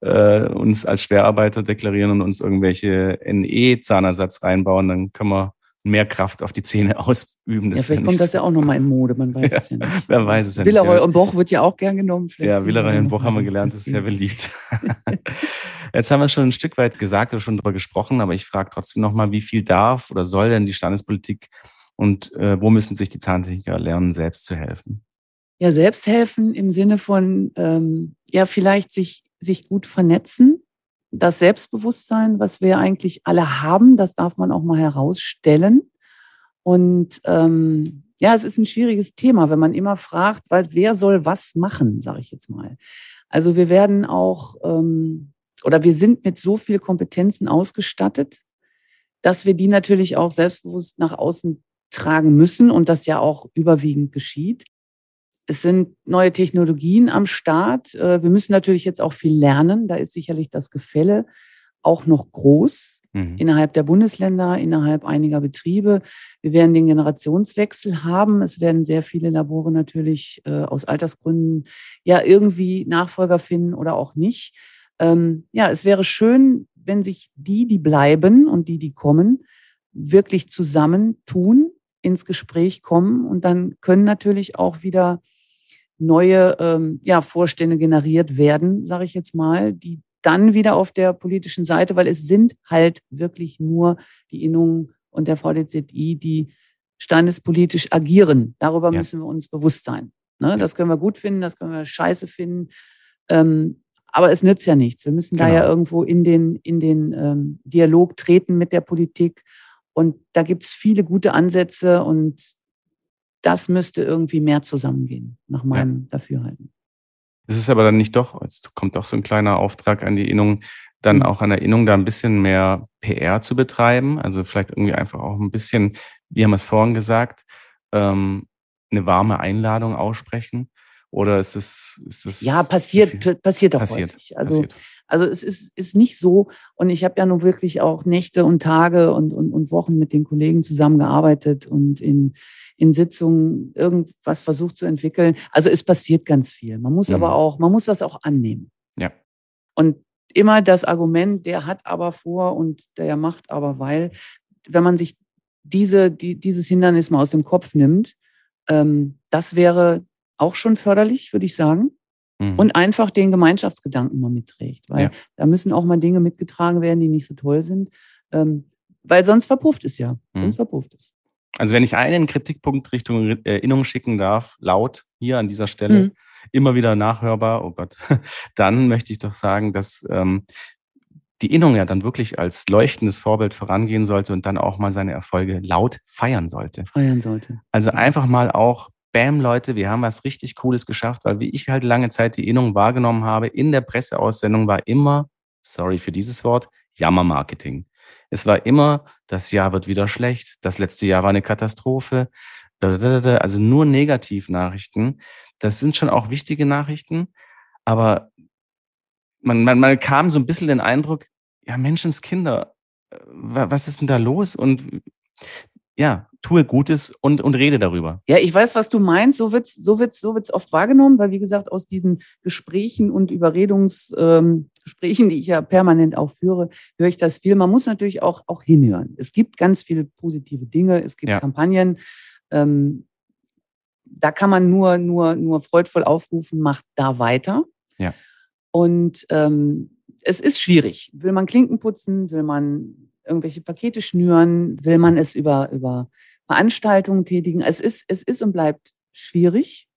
äh, uns als Schwerarbeiter deklarieren und uns irgendwelche NE-Zahnersatz reinbauen, dann können wir mehr Kraft auf die Zähne ausüben. Das ja, vielleicht kommt das ja auch nochmal in Mode, man weiß ja, es ja nicht. Wer weiß es ja Villeroy nicht. und Boch wird ja auch gern genommen. Vielleicht ja, Villeroy und Boch haben wir gelernt, das ist sehr beliebt. Jetzt haben wir schon ein Stück weit gesagt oder schon darüber gesprochen, aber ich frage trotzdem nochmal, wie viel darf oder soll denn die Standespolitik und äh, wo müssen sich die Zahntechniker lernen, selbst zu helfen? Ja, selbst helfen im Sinne von, ähm, ja, vielleicht sich, sich gut vernetzen, das Selbstbewusstsein, was wir eigentlich alle haben, das darf man auch mal herausstellen. Und ähm, ja, es ist ein schwieriges Thema, wenn man immer fragt, weil wer soll was machen, sage ich jetzt mal. Also wir werden auch ähm, oder wir sind mit so viel Kompetenzen ausgestattet, dass wir die natürlich auch selbstbewusst nach außen tragen müssen und das ja auch überwiegend geschieht. Es sind neue Technologien am Start. Äh, wir müssen natürlich jetzt auch viel lernen. Da ist sicherlich das Gefälle auch noch groß mhm. innerhalb der Bundesländer, innerhalb einiger Betriebe. Wir werden den Generationswechsel haben. Es werden sehr viele Labore natürlich äh, aus Altersgründen ja irgendwie Nachfolger finden oder auch nicht. Ähm, ja, es wäre schön, wenn sich die, die bleiben und die, die kommen, wirklich zusammentun, ins Gespräch kommen und dann können natürlich auch wieder neue ähm, ja, Vorstände generiert werden, sage ich jetzt mal, die dann wieder auf der politischen Seite, weil es sind halt wirklich nur die Innungen und der VDZI, die standespolitisch agieren. Darüber ja. müssen wir uns bewusst sein. Ne? Ja. Das können wir gut finden, das können wir scheiße finden. Ähm, aber es nützt ja nichts. Wir müssen genau. da ja genau. irgendwo in den, in den ähm, Dialog treten mit der Politik. Und da gibt es viele gute Ansätze und das müsste irgendwie mehr zusammengehen, nach meinem ja. Dafürhalten. Es ist aber dann nicht doch, jetzt kommt doch so ein kleiner Auftrag an die Innung, dann mhm. auch an der Innung da ein bisschen mehr PR zu betreiben. Also vielleicht irgendwie einfach auch ein bisschen, wie haben wir es vorhin gesagt, ähm, eine warme Einladung aussprechen. Oder ist es, ist es Ja, passiert, passiert doch passiert, häufig. Also, passiert. Also es ist, ist nicht so. Und ich habe ja nun wirklich auch Nächte und Tage und, und, und Wochen mit den Kollegen zusammengearbeitet und in, in Sitzungen irgendwas versucht zu entwickeln. Also es passiert ganz viel. Man muss mhm. aber auch, man muss das auch annehmen. Ja. Und immer das Argument, der hat aber vor und der macht aber weil, wenn man sich diese, die, dieses Hindernis mal aus dem Kopf nimmt, ähm, das wäre auch schon förderlich, würde ich sagen. Mhm. Und einfach den Gemeinschaftsgedanken mal mitträgt. Weil ja. da müssen auch mal Dinge mitgetragen werden, die nicht so toll sind. Ähm, weil sonst verpufft es ja. Mhm. Sonst verpufft es. Also wenn ich einen Kritikpunkt Richtung Erinnerung schicken darf, laut hier an dieser Stelle, mhm. immer wieder nachhörbar, oh Gott, dann möchte ich doch sagen, dass ähm, die Innung ja dann wirklich als leuchtendes Vorbild vorangehen sollte und dann auch mal seine Erfolge laut feiern sollte. Feiern sollte. Also einfach mal auch, Bam, Leute, wir haben was richtig Cooles geschafft, weil wie ich halt lange Zeit die Innung wahrgenommen habe, in der Presseaussendung war immer, sorry für dieses Wort, Jammermarketing. Es war immer, das Jahr wird wieder schlecht, das letzte Jahr war eine Katastrophe, also nur Negativnachrichten. Das sind schon auch wichtige Nachrichten, aber man, man, man kam so ein bisschen den Eindruck, ja, Menschenskinder, äh, was ist denn da los? Und ja, tue Gutes und, und rede darüber. Ja, ich weiß, was du meinst. So wird es so wird's, so wird's oft wahrgenommen, weil, wie gesagt, aus diesen Gesprächen und Überredungsgesprächen, ähm, die ich ja permanent auch führe, höre ich das viel. Man muss natürlich auch, auch hinhören. Es gibt ganz viele positive Dinge, es gibt ja. Kampagnen. Ähm, da kann man nur, nur, nur freudvoll aufrufen, macht da weiter. Ja. Und ähm, es ist schwierig. Will man Klinken putzen? Will man irgendwelche Pakete schnüren? Will man es über, über Veranstaltungen tätigen? Es ist, es ist und bleibt schwierig,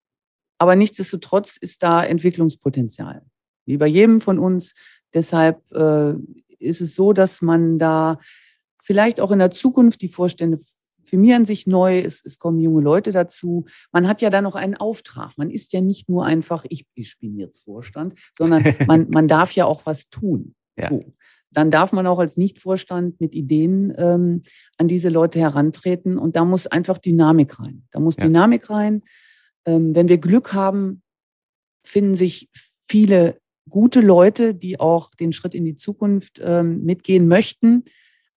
aber nichtsdestotrotz ist da Entwicklungspotenzial. Wie bei jedem von uns. Deshalb äh, ist es so, dass man da vielleicht auch in der Zukunft die Vorstände firmieren sich neu, es, es kommen junge Leute dazu. Man hat ja dann noch einen Auftrag. Man ist ja nicht nur einfach, ich, ich bin jetzt Vorstand, sondern man, man darf ja auch was tun. Ja. So. Dann darf man auch als Nichtvorstand mit Ideen ähm, an diese Leute herantreten und da muss einfach Dynamik rein. Da muss ja. Dynamik rein. Ähm, wenn wir Glück haben, finden sich viele gute Leute, die auch den Schritt in die Zukunft ähm, mitgehen möchten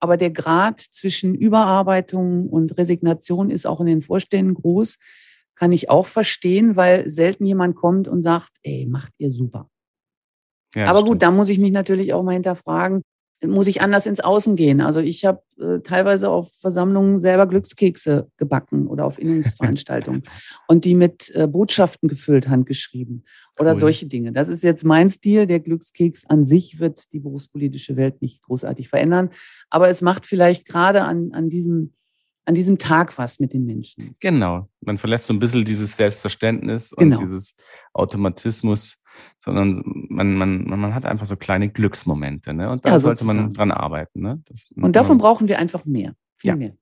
aber der Grad zwischen Überarbeitung und Resignation ist auch in den Vorständen groß. Kann ich auch verstehen, weil selten jemand kommt und sagt, ey, macht ihr super. Ja, aber gut, stimmt. da muss ich mich natürlich auch mal hinterfragen, muss ich anders ins Außen gehen. Also ich habe äh, teilweise auf Versammlungen selber Glückskekse gebacken oder auf Innungsveranstaltungen und die mit äh, Botschaften gefüllt, handgeschrieben oder cool. solche Dinge. Das ist jetzt mein Stil. Der Glückskeks an sich wird die berufspolitische Welt nicht großartig verändern, aber es macht vielleicht gerade an, an diesem an diesem Tag was mit den Menschen. Genau. Man verlässt so ein bisschen dieses Selbstverständnis und genau. dieses Automatismus sondern man, man, man hat einfach so kleine Glücksmomente. Ne? Und da ja, sollte man dran arbeiten. Ne? Das, und davon man, brauchen wir einfach mehr, viel ja. mehr.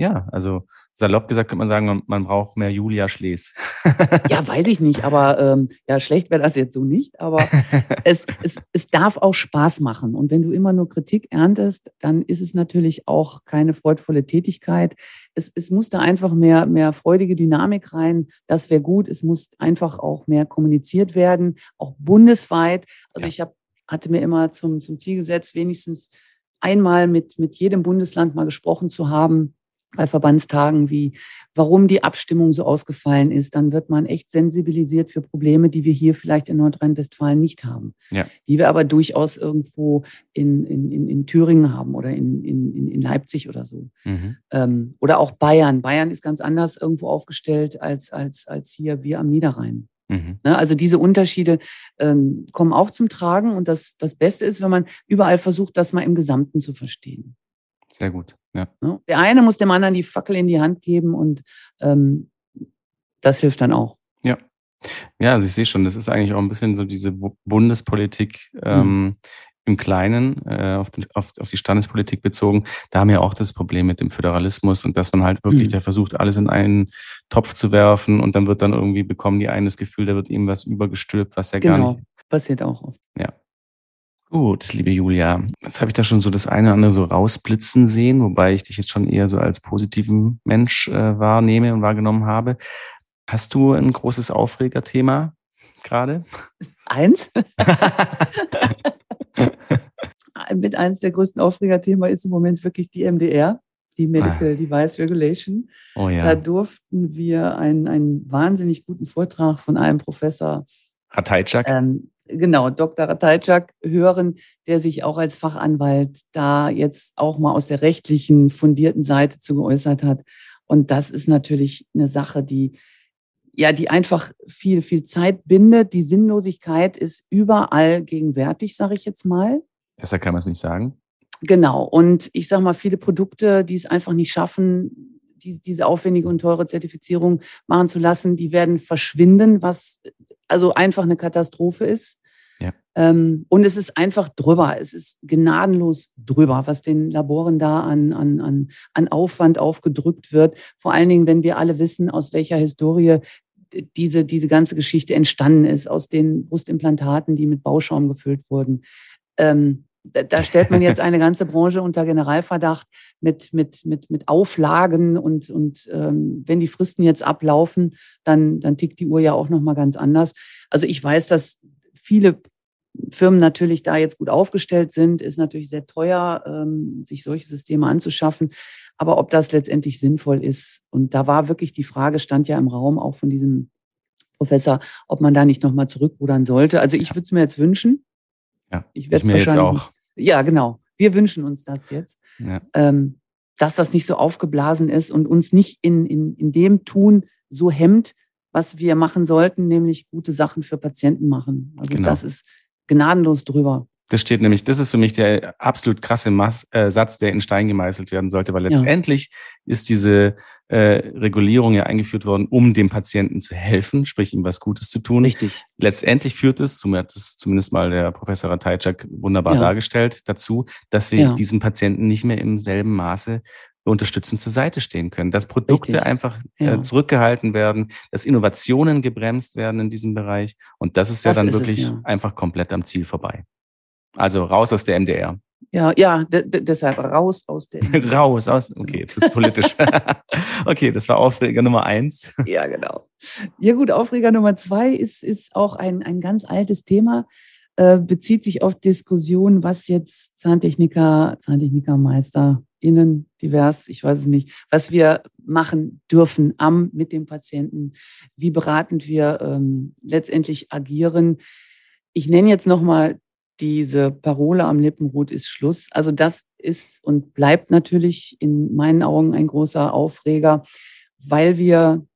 Ja, also salopp gesagt könnte man sagen, man, braucht mehr Julia Schlees. ja, weiß ich nicht, aber ähm, ja, schlecht wäre das jetzt so nicht, aber es, es, es darf auch Spaß machen. Und wenn du immer nur Kritik erntest, dann ist es natürlich auch keine freudvolle Tätigkeit. Es, es muss da einfach mehr, mehr freudige Dynamik rein. Das wäre gut. Es muss einfach auch mehr kommuniziert werden, auch bundesweit. Also ja. ich hab, hatte mir immer zum, zum Ziel gesetzt, wenigstens einmal mit, mit jedem Bundesland mal gesprochen zu haben bei Verbandstagen, wie warum die Abstimmung so ausgefallen ist, dann wird man echt sensibilisiert für Probleme, die wir hier vielleicht in Nordrhein-Westfalen nicht haben, ja. die wir aber durchaus irgendwo in, in, in, in Thüringen haben oder in, in, in Leipzig oder so. Mhm. Ähm, oder auch Bayern. Bayern ist ganz anders irgendwo aufgestellt als, als, als hier wir am Niederrhein. Mhm. Ne, also diese Unterschiede ähm, kommen auch zum Tragen und das, das Beste ist, wenn man überall versucht, das mal im Gesamten zu verstehen. Sehr gut, ja. Ne, der eine muss dem anderen die Fackel in die Hand geben und ähm, das hilft dann auch. Ja. Ja, also ich sehe schon, das ist eigentlich auch ein bisschen so diese Bundespolitik ähm, mhm im Kleinen äh, auf, die, auf, auf, die Standespolitik bezogen, da haben wir auch das Problem mit dem Föderalismus und dass man halt wirklich, mhm. der versucht, alles in einen Topf zu werfen und dann wird dann irgendwie, bekommen die einen das Gefühl, da wird ihm was übergestülpt, was ja genau. gar nicht. Passiert auch oft. Ja. Gut, liebe Julia, jetzt habe ich da schon so das eine oder andere so rausblitzen sehen, wobei ich dich jetzt schon eher so als positiven Mensch äh, wahrnehme und wahrgenommen habe. Hast du ein großes Aufregerthema gerade? Eins? mit eines der größten Aufregerthemen ist im Moment wirklich die MDR, die Medical ah. Device Regulation. Oh ja. Da durften wir einen, einen wahnsinnig guten Vortrag von einem Professor Ratajczak. Ähm, genau, Dr. Ratajczak hören, der sich auch als Fachanwalt da jetzt auch mal aus der rechtlichen, fundierten Seite zu geäußert hat. Und das ist natürlich eine Sache, die ja, die einfach viel, viel Zeit bindet. Die Sinnlosigkeit ist überall gegenwärtig, sage ich jetzt mal. Besser kann man es nicht sagen. Genau. Und ich sage mal, viele Produkte, die es einfach nicht schaffen, die, diese aufwendige und teure Zertifizierung machen zu lassen, die werden verschwinden, was also einfach eine Katastrophe ist. Ja. Ähm, und es ist einfach drüber. Es ist gnadenlos drüber, was den Laboren da an, an, an, an Aufwand aufgedrückt wird. Vor allen Dingen, wenn wir alle wissen, aus welcher Historie diese, diese ganze Geschichte entstanden ist, aus den Brustimplantaten, die mit Bauschaum gefüllt wurden. Ähm, da, da, stellt man jetzt eine ganze Branche unter Generalverdacht mit, mit, mit, mit Auflagen und, und ähm, wenn die Fristen jetzt ablaufen, dann, dann tickt die Uhr ja auch nochmal ganz anders. Also ich weiß, dass viele Firmen natürlich da jetzt gut aufgestellt sind, ist natürlich sehr teuer, ähm, sich solche Systeme anzuschaffen. Aber ob das letztendlich sinnvoll ist, und da war wirklich die Frage, stand ja im Raum auch von diesem Professor, ob man da nicht nochmal zurückrudern sollte. Also ich würde es mir jetzt wünschen. Ja, ich werde es wahrscheinlich. Jetzt auch. Ja, genau. Wir wünschen uns das jetzt. Ja. Ähm, dass das nicht so aufgeblasen ist und uns nicht in, in, in dem Tun so hemmt, was wir machen sollten, nämlich gute Sachen für Patienten machen. Also genau. das ist gnadenlos drüber. Das steht nämlich, das ist für mich der absolut krasse Mass, äh, Satz, der in Stein gemeißelt werden sollte, weil letztendlich ja. ist diese äh, Regulierung ja eingeführt worden, um dem Patienten zu helfen, sprich ihm was Gutes zu tun. Richtig. Letztendlich führt es, so hat es zumindest mal der Professor Ratajczak wunderbar ja. dargestellt, dazu, dass wir ja. diesem Patienten nicht mehr im selben Maße unterstützend zur Seite stehen können, dass Produkte Richtig. einfach äh, zurückgehalten werden, dass Innovationen gebremst werden in diesem Bereich. Und das ist ja das dann ist wirklich es, ja. einfach komplett am Ziel vorbei. Also raus aus der MDR. Ja, ja, deshalb raus aus der. MDR. raus aus. Okay, jetzt wird's politisch. okay, das war Aufreger Nummer eins. ja, genau. Ja, gut, Aufreger Nummer zwei ist, ist auch ein, ein ganz altes Thema. Äh, bezieht sich auf Diskussionen, was jetzt Zahntechniker, ZahntechnikermeisterInnen, divers, ich weiß es nicht, was wir machen dürfen am mit dem Patienten, wie beratend wir ähm, letztendlich agieren. Ich nenne jetzt nochmal diese Parole am Lippenrot ist Schluss. Also das ist und bleibt natürlich in meinen Augen ein großer Aufreger, weil wir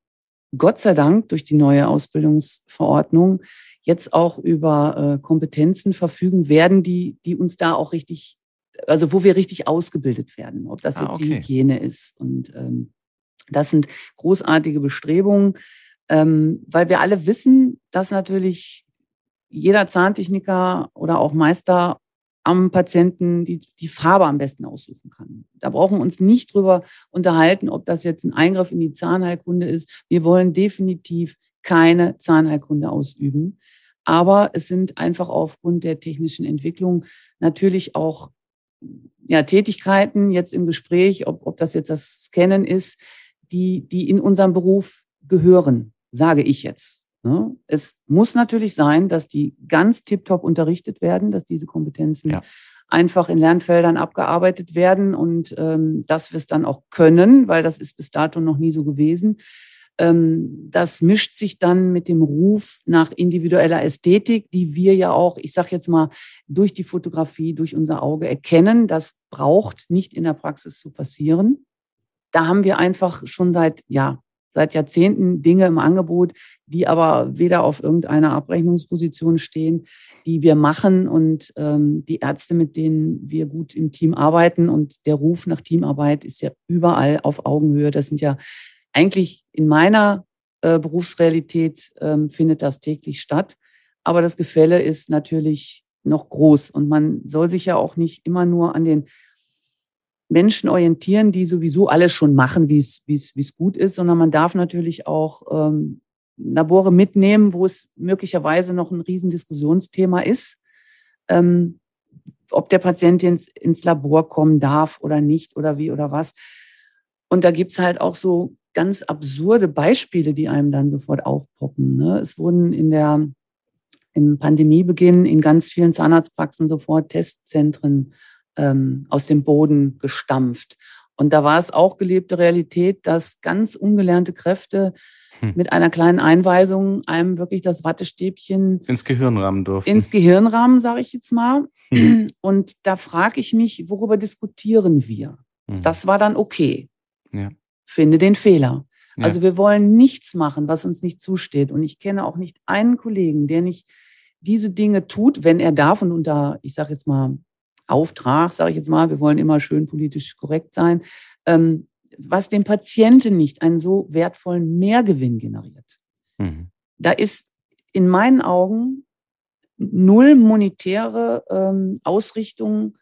Gott sei Dank durch die neue Ausbildungsverordnung jetzt auch über äh, Kompetenzen verfügen werden, die, die uns da auch richtig, also wo wir richtig ausgebildet werden, ob das ah, jetzt okay. die Hygiene ist. Und ähm, das sind großartige Bestrebungen, ähm, weil wir alle wissen, dass natürlich jeder Zahntechniker oder auch Meister am Patienten die, die Farbe am besten aussuchen kann. Da brauchen wir uns nicht drüber unterhalten, ob das jetzt ein Eingriff in die Zahnheilkunde ist. Wir wollen definitiv keine Zahnheilkunde ausüben. Aber es sind einfach aufgrund der technischen Entwicklung natürlich auch ja, Tätigkeiten jetzt im Gespräch, ob, ob das jetzt das Scannen ist, die, die in unserem Beruf gehören, sage ich jetzt. Ne? Es muss natürlich sein, dass die ganz tiptop unterrichtet werden, dass diese Kompetenzen ja. einfach in Lernfeldern abgearbeitet werden und ähm, dass wir es dann auch können, weil das ist bis dato noch nie so gewesen. Ähm, das mischt sich dann mit dem Ruf nach individueller Ästhetik, die wir ja auch, ich sage jetzt mal, durch die Fotografie, durch unser Auge erkennen. Das braucht nicht in der Praxis zu passieren. Da haben wir einfach schon seit ja, seit Jahrzehnten Dinge im Angebot, die aber weder auf irgendeiner Abrechnungsposition stehen, die wir machen und ähm, die Ärzte, mit denen wir gut im Team arbeiten und der Ruf nach Teamarbeit ist ja überall auf Augenhöhe. Das sind ja eigentlich in meiner äh, Berufsrealität ähm, findet das täglich statt. Aber das Gefälle ist natürlich noch groß und man soll sich ja auch nicht immer nur an den Menschen orientieren, die sowieso alles schon machen, wie es, gut ist, sondern man darf natürlich auch ähm, Labore mitnehmen, wo es möglicherweise noch ein Riesendiskussionsthema ist, ähm, ob der Patient ins, ins Labor kommen darf oder nicht oder wie oder was. Und da gibt es halt auch so ganz absurde Beispiele, die einem dann sofort aufpoppen. Ne? Es wurden in der, im Pandemiebeginn in ganz vielen Zahnarztpraxen sofort Testzentren ähm, aus dem Boden gestampft. Und da war es auch gelebte Realität, dass ganz ungelernte Kräfte hm. mit einer kleinen Einweisung einem wirklich das Wattestäbchen ins Gehirn rammen durften. Ins Gehirn rammen, sage ich jetzt mal. Hm. Und da frage ich mich, worüber diskutieren wir? Hm. Das war dann okay. Ja. Finde den Fehler. Ja. Also wir wollen nichts machen, was uns nicht zusteht. Und ich kenne auch nicht einen Kollegen, der nicht diese Dinge tut, wenn er darf und unter, ich sage jetzt mal, Auftrag, sage ich jetzt mal, wir wollen immer schön politisch korrekt sein, ähm, was dem Patienten nicht einen so wertvollen Mehrgewinn generiert. Mhm. Da ist in meinen Augen null monetäre ähm, Ausrichtung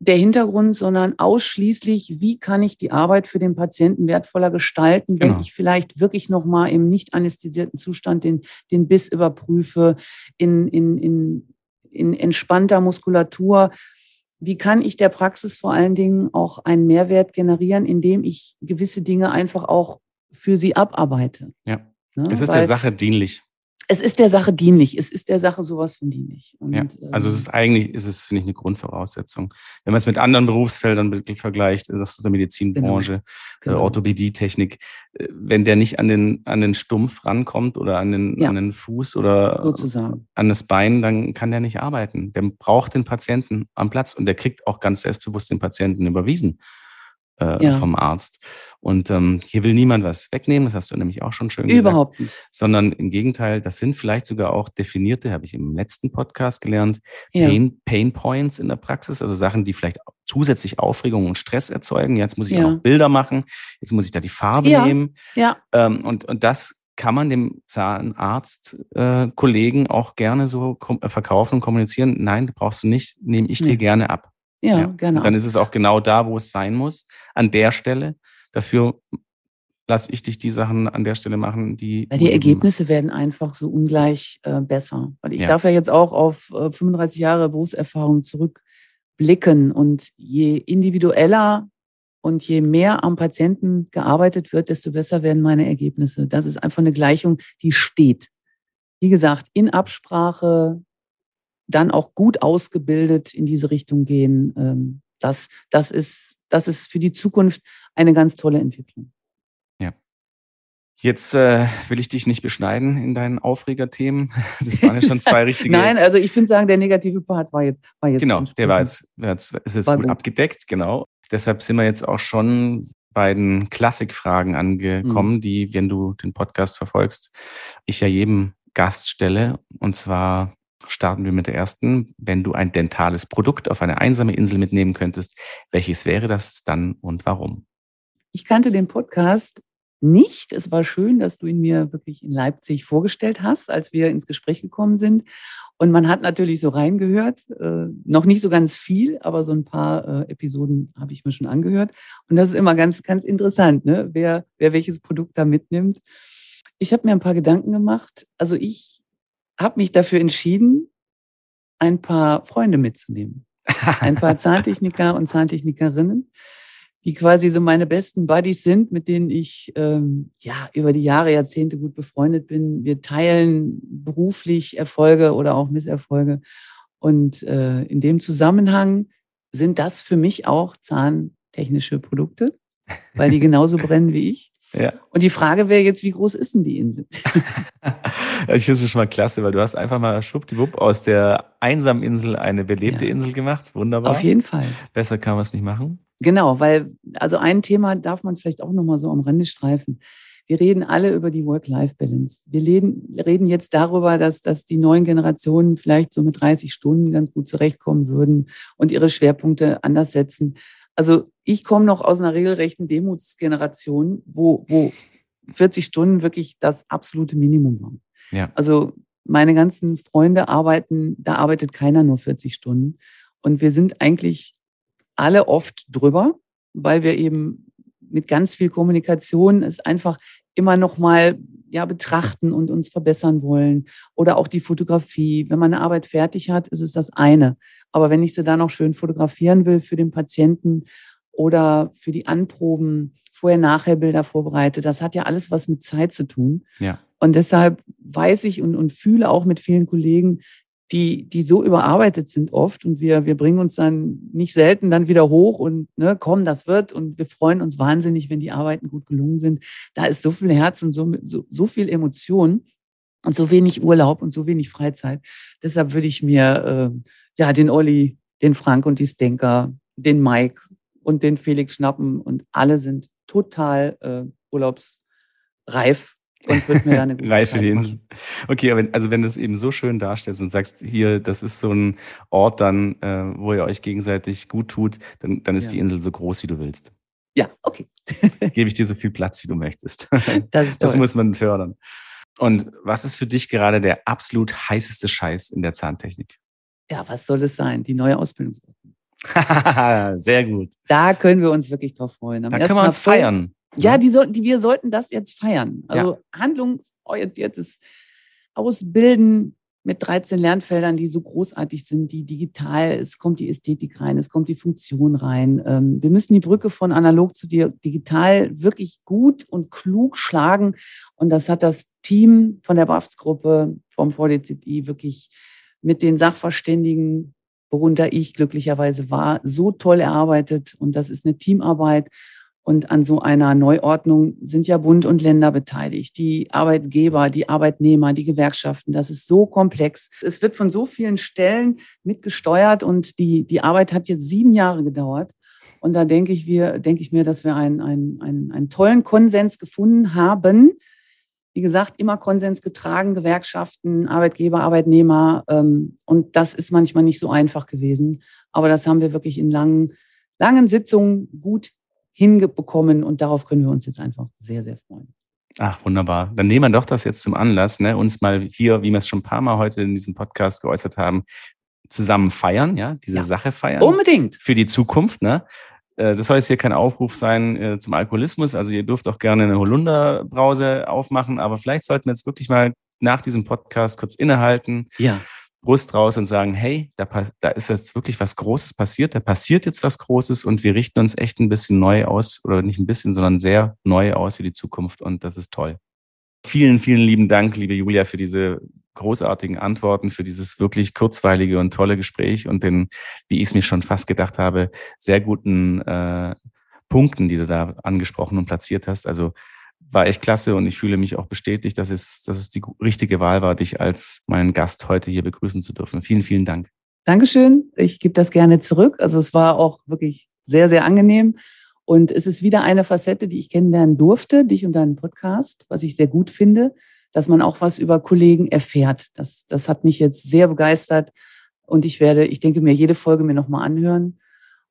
der Hintergrund, sondern ausschließlich, wie kann ich die Arbeit für den Patienten wertvoller gestalten, wenn genau. ich vielleicht wirklich nochmal im nicht anästhesierten Zustand den, den Biss überprüfe, in, in, in in entspannter Muskulatur. Wie kann ich der Praxis vor allen Dingen auch einen Mehrwert generieren, indem ich gewisse Dinge einfach auch für sie abarbeite? Ja. Ne? Es ist Weil, der Sache dienlich es ist der Sache dienlich. Es ist der Sache sowas von dienlich. Und, ja, also es ähm, ist eigentlich, ist es, finde ich, eine Grundvoraussetzung. Wenn man es mit anderen Berufsfeldern vergleicht, das ist der Medizinbranche, genau. Genau. Orthopädietechnik, äh, wenn der nicht an den, an den Stumpf rankommt oder an den, ja. an den Fuß oder Sozusagen. an das Bein, dann kann der nicht arbeiten. Der braucht den Patienten am Platz und der kriegt auch ganz selbstbewusst den Patienten überwiesen äh, ja. vom Arzt. Und ähm, hier will niemand was wegnehmen, das hast du nämlich auch schon schön gesagt. Überhaupt nicht. Sondern im Gegenteil, das sind vielleicht sogar auch definierte, habe ich im letzten Podcast gelernt, ja. Pain, Pain Points in der Praxis, also Sachen, die vielleicht zusätzlich Aufregung und Stress erzeugen. Jetzt muss ich ja. auch noch Bilder machen, jetzt muss ich da die Farbe ja. nehmen. Ja. Ähm, und, und das kann man dem Zahnarzt-Kollegen äh, auch gerne so äh, verkaufen und kommunizieren. Nein, brauchst du nicht, nehme ich dir gerne ab. Ja, ja. genau. dann ist es auch genau da, wo es sein muss, an der Stelle. Dafür lasse ich dich die Sachen an der Stelle machen, die. Weil die Ergebnisse werden einfach so ungleich äh, besser. Weil ich ja. darf ja jetzt auch auf äh, 35 Jahre Berufserfahrung zurückblicken. Und je individueller und je mehr am Patienten gearbeitet wird, desto besser werden meine Ergebnisse. Das ist einfach eine Gleichung, die steht. Wie gesagt, in Absprache dann auch gut ausgebildet in diese Richtung gehen. Ähm, das, das, ist, das ist für die Zukunft eine ganz tolle Entwicklung. Ja. Jetzt äh, will ich dich nicht beschneiden in deinen Aufregerthemen. Das waren ja schon zwei richtige. Nein, also ich finde sagen, der negative Part war jetzt. War jetzt genau, der war jetzt, war jetzt ist jetzt gut, gut abgedeckt, genau. Deshalb sind wir jetzt auch schon bei den Klassikfragen angekommen, mhm. die, wenn du den Podcast verfolgst, ich ja jedem Gast stelle. Und zwar Starten wir mit der ersten. Wenn du ein dentales Produkt auf eine einsame Insel mitnehmen könntest, welches wäre das dann und warum? Ich kannte den Podcast nicht. Es war schön, dass du ihn mir wirklich in Leipzig vorgestellt hast, als wir ins Gespräch gekommen sind. Und man hat natürlich so reingehört, äh, noch nicht so ganz viel, aber so ein paar äh, Episoden habe ich mir schon angehört. Und das ist immer ganz, ganz interessant, ne? wer, wer welches Produkt da mitnimmt. Ich habe mir ein paar Gedanken gemacht. Also ich habe mich dafür entschieden, ein paar Freunde mitzunehmen. Ein paar Zahntechniker und Zahntechnikerinnen, die quasi so meine besten Buddies sind, mit denen ich ähm, ja über die Jahre, Jahrzehnte gut befreundet bin. Wir teilen beruflich Erfolge oder auch Misserfolge. Und äh, in dem Zusammenhang sind das für mich auch zahntechnische Produkte, weil die genauso brennen wie ich. Ja. Und die Frage wäre jetzt, wie groß ist denn die Insel? ich finde es schon mal klasse, weil du hast einfach mal schwuppdiwupp aus der einsamen Insel eine belebte ja. Insel gemacht. Wunderbar. Auf jeden Fall. Besser kann man es nicht machen. Genau, weil, also ein Thema darf man vielleicht auch nochmal so am Rande streifen. Wir reden alle über die Work-Life-Balance. Wir reden, reden jetzt darüber, dass, dass die neuen Generationen vielleicht so mit 30 Stunden ganz gut zurechtkommen würden und ihre Schwerpunkte anders setzen. Also ich komme noch aus einer regelrechten Demutsgeneration, wo, wo 40 Stunden wirklich das absolute Minimum waren. Ja. Also meine ganzen Freunde arbeiten, da arbeitet keiner nur 40 Stunden. Und wir sind eigentlich alle oft drüber, weil wir eben mit ganz viel Kommunikation es einfach immer noch mal ja betrachten und uns verbessern wollen oder auch die Fotografie. Wenn man eine Arbeit fertig hat, ist es das eine. Aber wenn ich sie dann noch schön fotografieren will für den Patienten oder für die Anproben, vorher-nachher Bilder vorbereite, das hat ja alles was mit Zeit zu tun. Ja. Und deshalb weiß ich und, und fühle auch mit vielen Kollegen, die, die so überarbeitet sind oft und wir, wir bringen uns dann nicht selten dann wieder hoch und ne, komm, das wird und wir freuen uns wahnsinnig, wenn die Arbeiten gut gelungen sind. Da ist so viel Herz und so, so, so viel Emotion und so wenig Urlaub und so wenig Freizeit. Deshalb würde ich mir äh, ja den Olli, den Frank und die Stenker, den Mike und den Felix schnappen und alle sind total äh, urlaubsreif und wird mir da eine gute Reif für die Insel. Okay, aber wenn, also wenn du es eben so schön darstellst und sagst, hier, das ist so ein Ort dann, äh, wo ihr euch gegenseitig gut tut, dann, dann ist ja. die Insel so groß, wie du willst. Ja, okay. Gebe ich dir so viel Platz, wie du möchtest. Das, das muss man fördern. Und was ist für dich gerade der absolut heißeste Scheiß in der Zahntechnik? Ja, was soll es sein? Die neue Ausbildungsordnung. Sehr gut. Da können wir uns wirklich drauf freuen. Am da können wir uns feiern. Ja, mhm. die sollten, die, wir sollten das jetzt feiern. Also ja. handlungsorientiertes Ausbilden mit 13 Lernfeldern, die so großartig sind, die digital, es kommt die Ästhetik rein, es kommt die Funktion rein. Ähm, wir müssen die Brücke von analog zu digital wirklich gut und klug schlagen. Und das hat das Team von der BAFS-Gruppe vom VDZI wirklich mit den Sachverständigen, worunter ich glücklicherweise war, so toll erarbeitet. Und das ist eine Teamarbeit. Und an so einer Neuordnung sind ja Bund und Länder beteiligt, die Arbeitgeber, die Arbeitnehmer, die Gewerkschaften. Das ist so komplex. Es wird von so vielen Stellen mitgesteuert und die, die Arbeit hat jetzt sieben Jahre gedauert. Und da denke ich, wir, denke ich mir, dass wir einen, einen, einen, einen tollen Konsens gefunden haben. Wie gesagt, immer Konsens getragen, Gewerkschaften, Arbeitgeber, Arbeitnehmer. Ähm, und das ist manchmal nicht so einfach gewesen. Aber das haben wir wirklich in langen, langen Sitzungen gut hinbekommen und darauf können wir uns jetzt einfach sehr, sehr freuen. Ach, wunderbar. Dann nehmen wir doch das jetzt zum Anlass, ne, uns mal hier, wie wir es schon ein paar Mal heute in diesem Podcast geäußert haben, zusammen feiern, ja, diese ja, Sache feiern. Unbedingt. Für die Zukunft, ne? Äh, das soll jetzt hier kein Aufruf sein äh, zum Alkoholismus. Also ihr dürft auch gerne eine Holunderbrause aufmachen, aber vielleicht sollten wir jetzt wirklich mal nach diesem Podcast kurz innehalten. Ja. Brust raus und sagen, hey, da, da ist jetzt wirklich was Großes passiert, da passiert jetzt was Großes und wir richten uns echt ein bisschen neu aus, oder nicht ein bisschen, sondern sehr neu aus für die Zukunft und das ist toll. Vielen, vielen lieben Dank, liebe Julia, für diese großartigen Antworten, für dieses wirklich kurzweilige und tolle Gespräch und den, wie ich es mir schon fast gedacht habe, sehr guten äh, Punkten, die du da angesprochen und platziert hast. Also war echt klasse und ich fühle mich auch bestätigt, dass es, dass es die richtige Wahl war, dich als meinen Gast heute hier begrüßen zu dürfen. Vielen, vielen Dank. Dankeschön. Ich gebe das gerne zurück. Also es war auch wirklich sehr, sehr angenehm. Und es ist wieder eine Facette, die ich kennenlernen durfte, dich und deinen Podcast, was ich sehr gut finde, dass man auch was über Kollegen erfährt. Das, das hat mich jetzt sehr begeistert. Und ich werde, ich denke mir, jede Folge mir nochmal anhören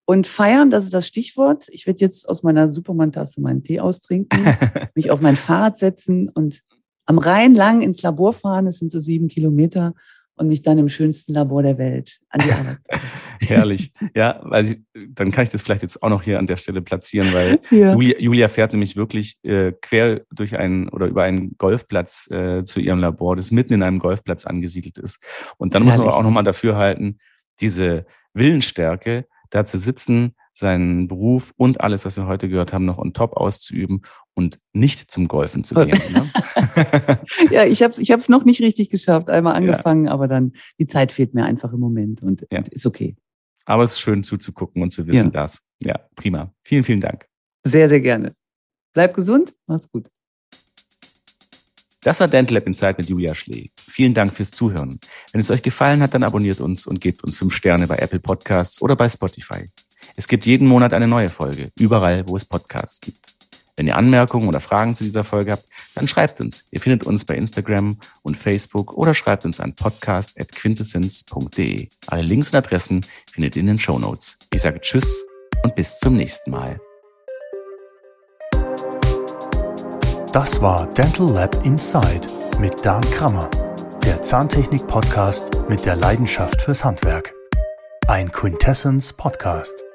und feiern, das ist das Stichwort. Ich werde jetzt aus meiner Superman-Tasse meinen Tee austrinken, mich auf mein Fahrrad setzen und am Rhein lang ins Labor fahren. Es sind so sieben Kilometer und mich dann im schönsten Labor der Welt an die Arbeit. Herrlich. Ja, weil dann kann ich das vielleicht jetzt auch noch hier an der Stelle platzieren, weil ja. Julia, Julia, fährt nämlich wirklich äh, quer durch einen oder über einen Golfplatz äh, zu ihrem Labor, das mitten in einem Golfplatz angesiedelt ist. Und dann muss man auch nochmal dafür halten, diese Willensstärke, da zu sitzen, seinen Beruf und alles, was wir heute gehört haben, noch on top auszuüben und nicht zum Golfen zu gehen. Ne? ja, ich habe es ich hab's noch nicht richtig geschafft, einmal angefangen, ja. aber dann die Zeit fehlt mir einfach im Moment und, ja. und ist okay. Aber es ist schön zuzugucken und zu wissen, ja. dass. Ja, prima. Vielen, vielen Dank. Sehr, sehr gerne. Bleib gesund, mach's gut. Das war Dental Lab Inside mit Julia Schlee. Vielen Dank fürs Zuhören. Wenn es euch gefallen hat, dann abonniert uns und gebt uns fünf Sterne bei Apple Podcasts oder bei Spotify. Es gibt jeden Monat eine neue Folge, überall, wo es Podcasts gibt. Wenn ihr Anmerkungen oder Fragen zu dieser Folge habt, dann schreibt uns. Ihr findet uns bei Instagram und Facebook oder schreibt uns an podcast.quintessenz.de. Alle Links und Adressen findet ihr in den Show Notes. Ich sage Tschüss und bis zum nächsten Mal. Das war Dental Lab Inside mit Dan Krammer, der Zahntechnik-Podcast mit der Leidenschaft fürs Handwerk. Ein Quintessence Podcast.